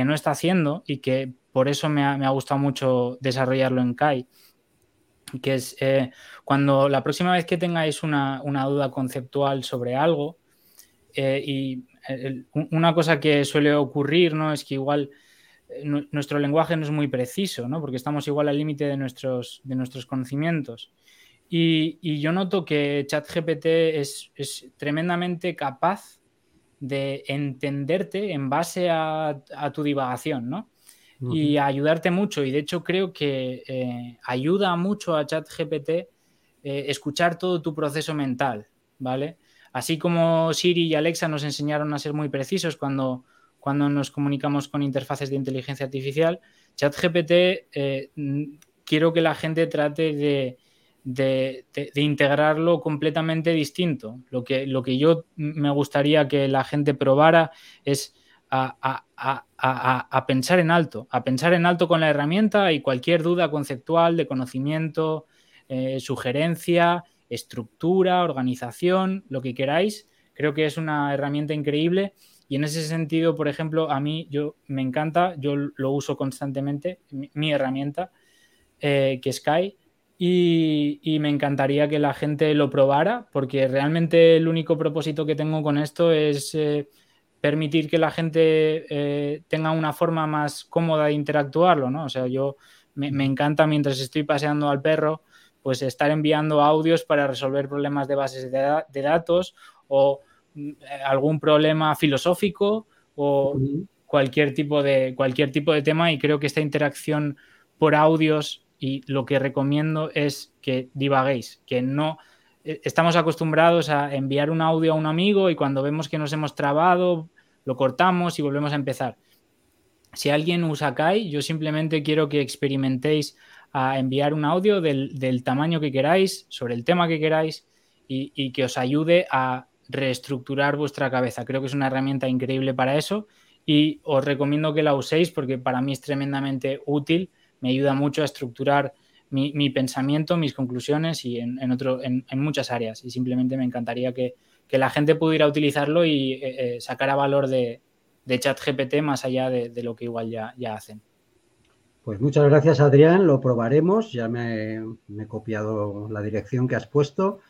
no está haciendo y que por eso me ha, gustado mucho desarrollarlo en Kai, que es eh, cuando la próxima vez que tengáis una, duda conceptual sobre algo, eh, y una cosa que suele ocurrir, ¿no? Es que igual eh, nuestro lenguaje no es muy preciso, ¿no? Porque estamos igual al límite de nuestros, de nuestros conocimientos. Y, yo noto que ChatGPT es, es tremendamente capaz de entenderte en base a, tu divagación, ¿no? Y ayudarte mucho. Y de hecho creo que eh, ayuda mucho a ChatGPT eh, escuchar todo tu proceso mental, ¿vale? Así como Siri y Alexa nos enseñaron a ser muy precisos cuando, cuando nos comunicamos con interfaces de inteligencia artificial, ChatGPT eh, quiero que la gente trate de, de, integrarlo completamente distinto. Lo que, lo que yo me gustaría que la gente probara es a, pensar en alto, a pensar en alto con la herramienta y cualquier duda conceptual de conocimiento, eh, sugerencia, estructura, organización, lo que queráis. Creo que es una herramienta increíble y en ese sentido, por ejemplo, a mí yo me encanta, yo lo uso constantemente, mi, herramienta, eh, que Sky, y, me encantaría que la gente lo probara, porque realmente el único propósito que tengo con esto es eh, permitir que la gente eh, tenga una forma más cómoda de interactuarlo, ¿no? O sea, yo me, encanta mientras estoy paseando al perro, pues estar enviando audios para resolver problemas de bases de, datos o mm, algún problema filosófico o cualquier tipo de cualquier tipo de tema y creo que esta interacción por audios y lo que recomiendo es que divaguéis, que no eh, estamos acostumbrados a enviar un audio a un amigo y cuando vemos que nos hemos trabado, lo cortamos y volvemos a empezar. Si alguien usa Kai, yo simplemente quiero que experimentéis a enviar un audio del, tamaño que queráis, sobre el tema que queráis y, y, que os ayude a reestructurar vuestra cabeza. Creo que es una herramienta increíble para eso y os recomiendo que la uséis porque para mí es tremendamente útil me ayuda mucho a estructurar mi, pensamiento, mis conclusiones y en, otro, en, muchas áreas. Y simplemente me encantaría que, la gente pudiera utilizarlo y eh, eh, sacara valor de, ChatGPT más allá de, lo que igual ya, hacen. Pues muchas gracias, Adrián. Lo probaremos. Ya me, he copiado la dirección que has puesto.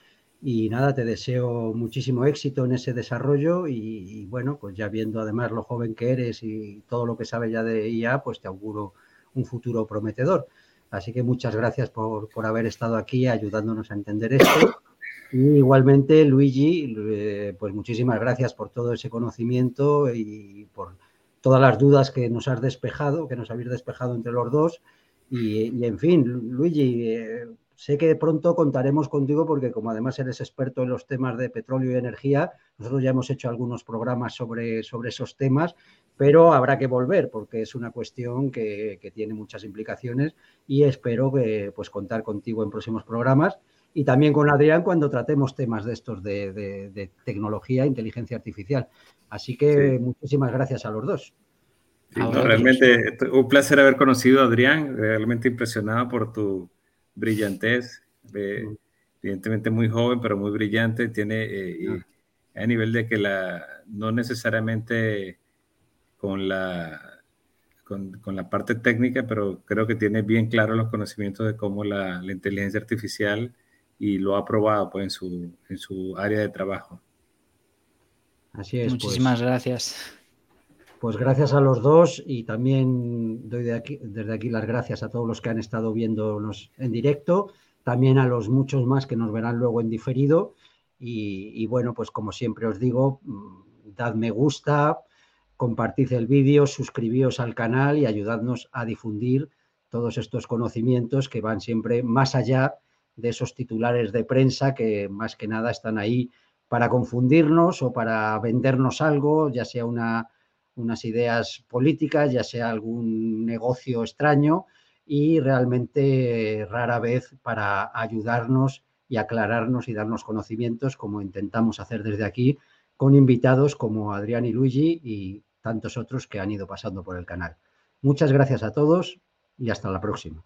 Y nada, te deseo muchísimo éxito en ese desarrollo. Y, bueno, pues ya viendo además lo joven que eres y todo lo que sabes ya de IA, pues te auguro un futuro prometedor. Así que muchas gracias por, haber estado aquí ayudándonos a entender esto. Y igualmente, Luigi, eh, pues muchísimas gracias por todo ese conocimiento y por todas las dudas que nos has despejado, que nos habéis despejado entre los dos. Y, en fin, Luigi, eh, sé que pronto contaremos contigo porque como además eres experto en los temas de petróleo y energía, nosotros ya hemos hecho algunos programas sobre, sobre esos temas, pero habrá que volver porque es una cuestión que, tiene muchas implicaciones y espero que, pues, contar contigo en próximos programas y también con Adrián cuando tratemos temas de estos de, tecnología e inteligencia artificial. Así que muchísimas gracias a los dos. realmente un placer haber conocido a Adrián, realmente impresionado por tu brillantez, mm. evidentemente muy joven, pero muy brillante, tiene eh, a nivel de que la, no necesariamente con la, con, la parte técnica, pero creo que tiene bien claro los conocimientos de cómo la, la inteligencia artificial y lo ha probado pues, en, su, en su área de trabajo. Así es. Pues. Muchísimas gracias. Pues gracias a los dos y también doy de aquí, desde aquí las gracias a todos los que han estado viéndonos en directo, también a los muchos más que nos verán luego en diferido. Y, bueno, pues como siempre os digo, mm, dad me gusta, compartid el vídeo, suscribíos al canal y ayudadnos a difundir todos estos conocimientos que van siempre más allá de esos titulares de prensa que más que nada están ahí para confundirnos o para vendernos algo, ya sea una, unas ideas políticas, ya sea algún negocio extraño y realmente rara vez para ayudarnos y aclararnos y darnos conocimientos como intentamos hacer desde aquí con invitados como Adrián y Luigi y tantos otros que han ido pasando por el canal. Muchas gracias a todos y hasta la próxima.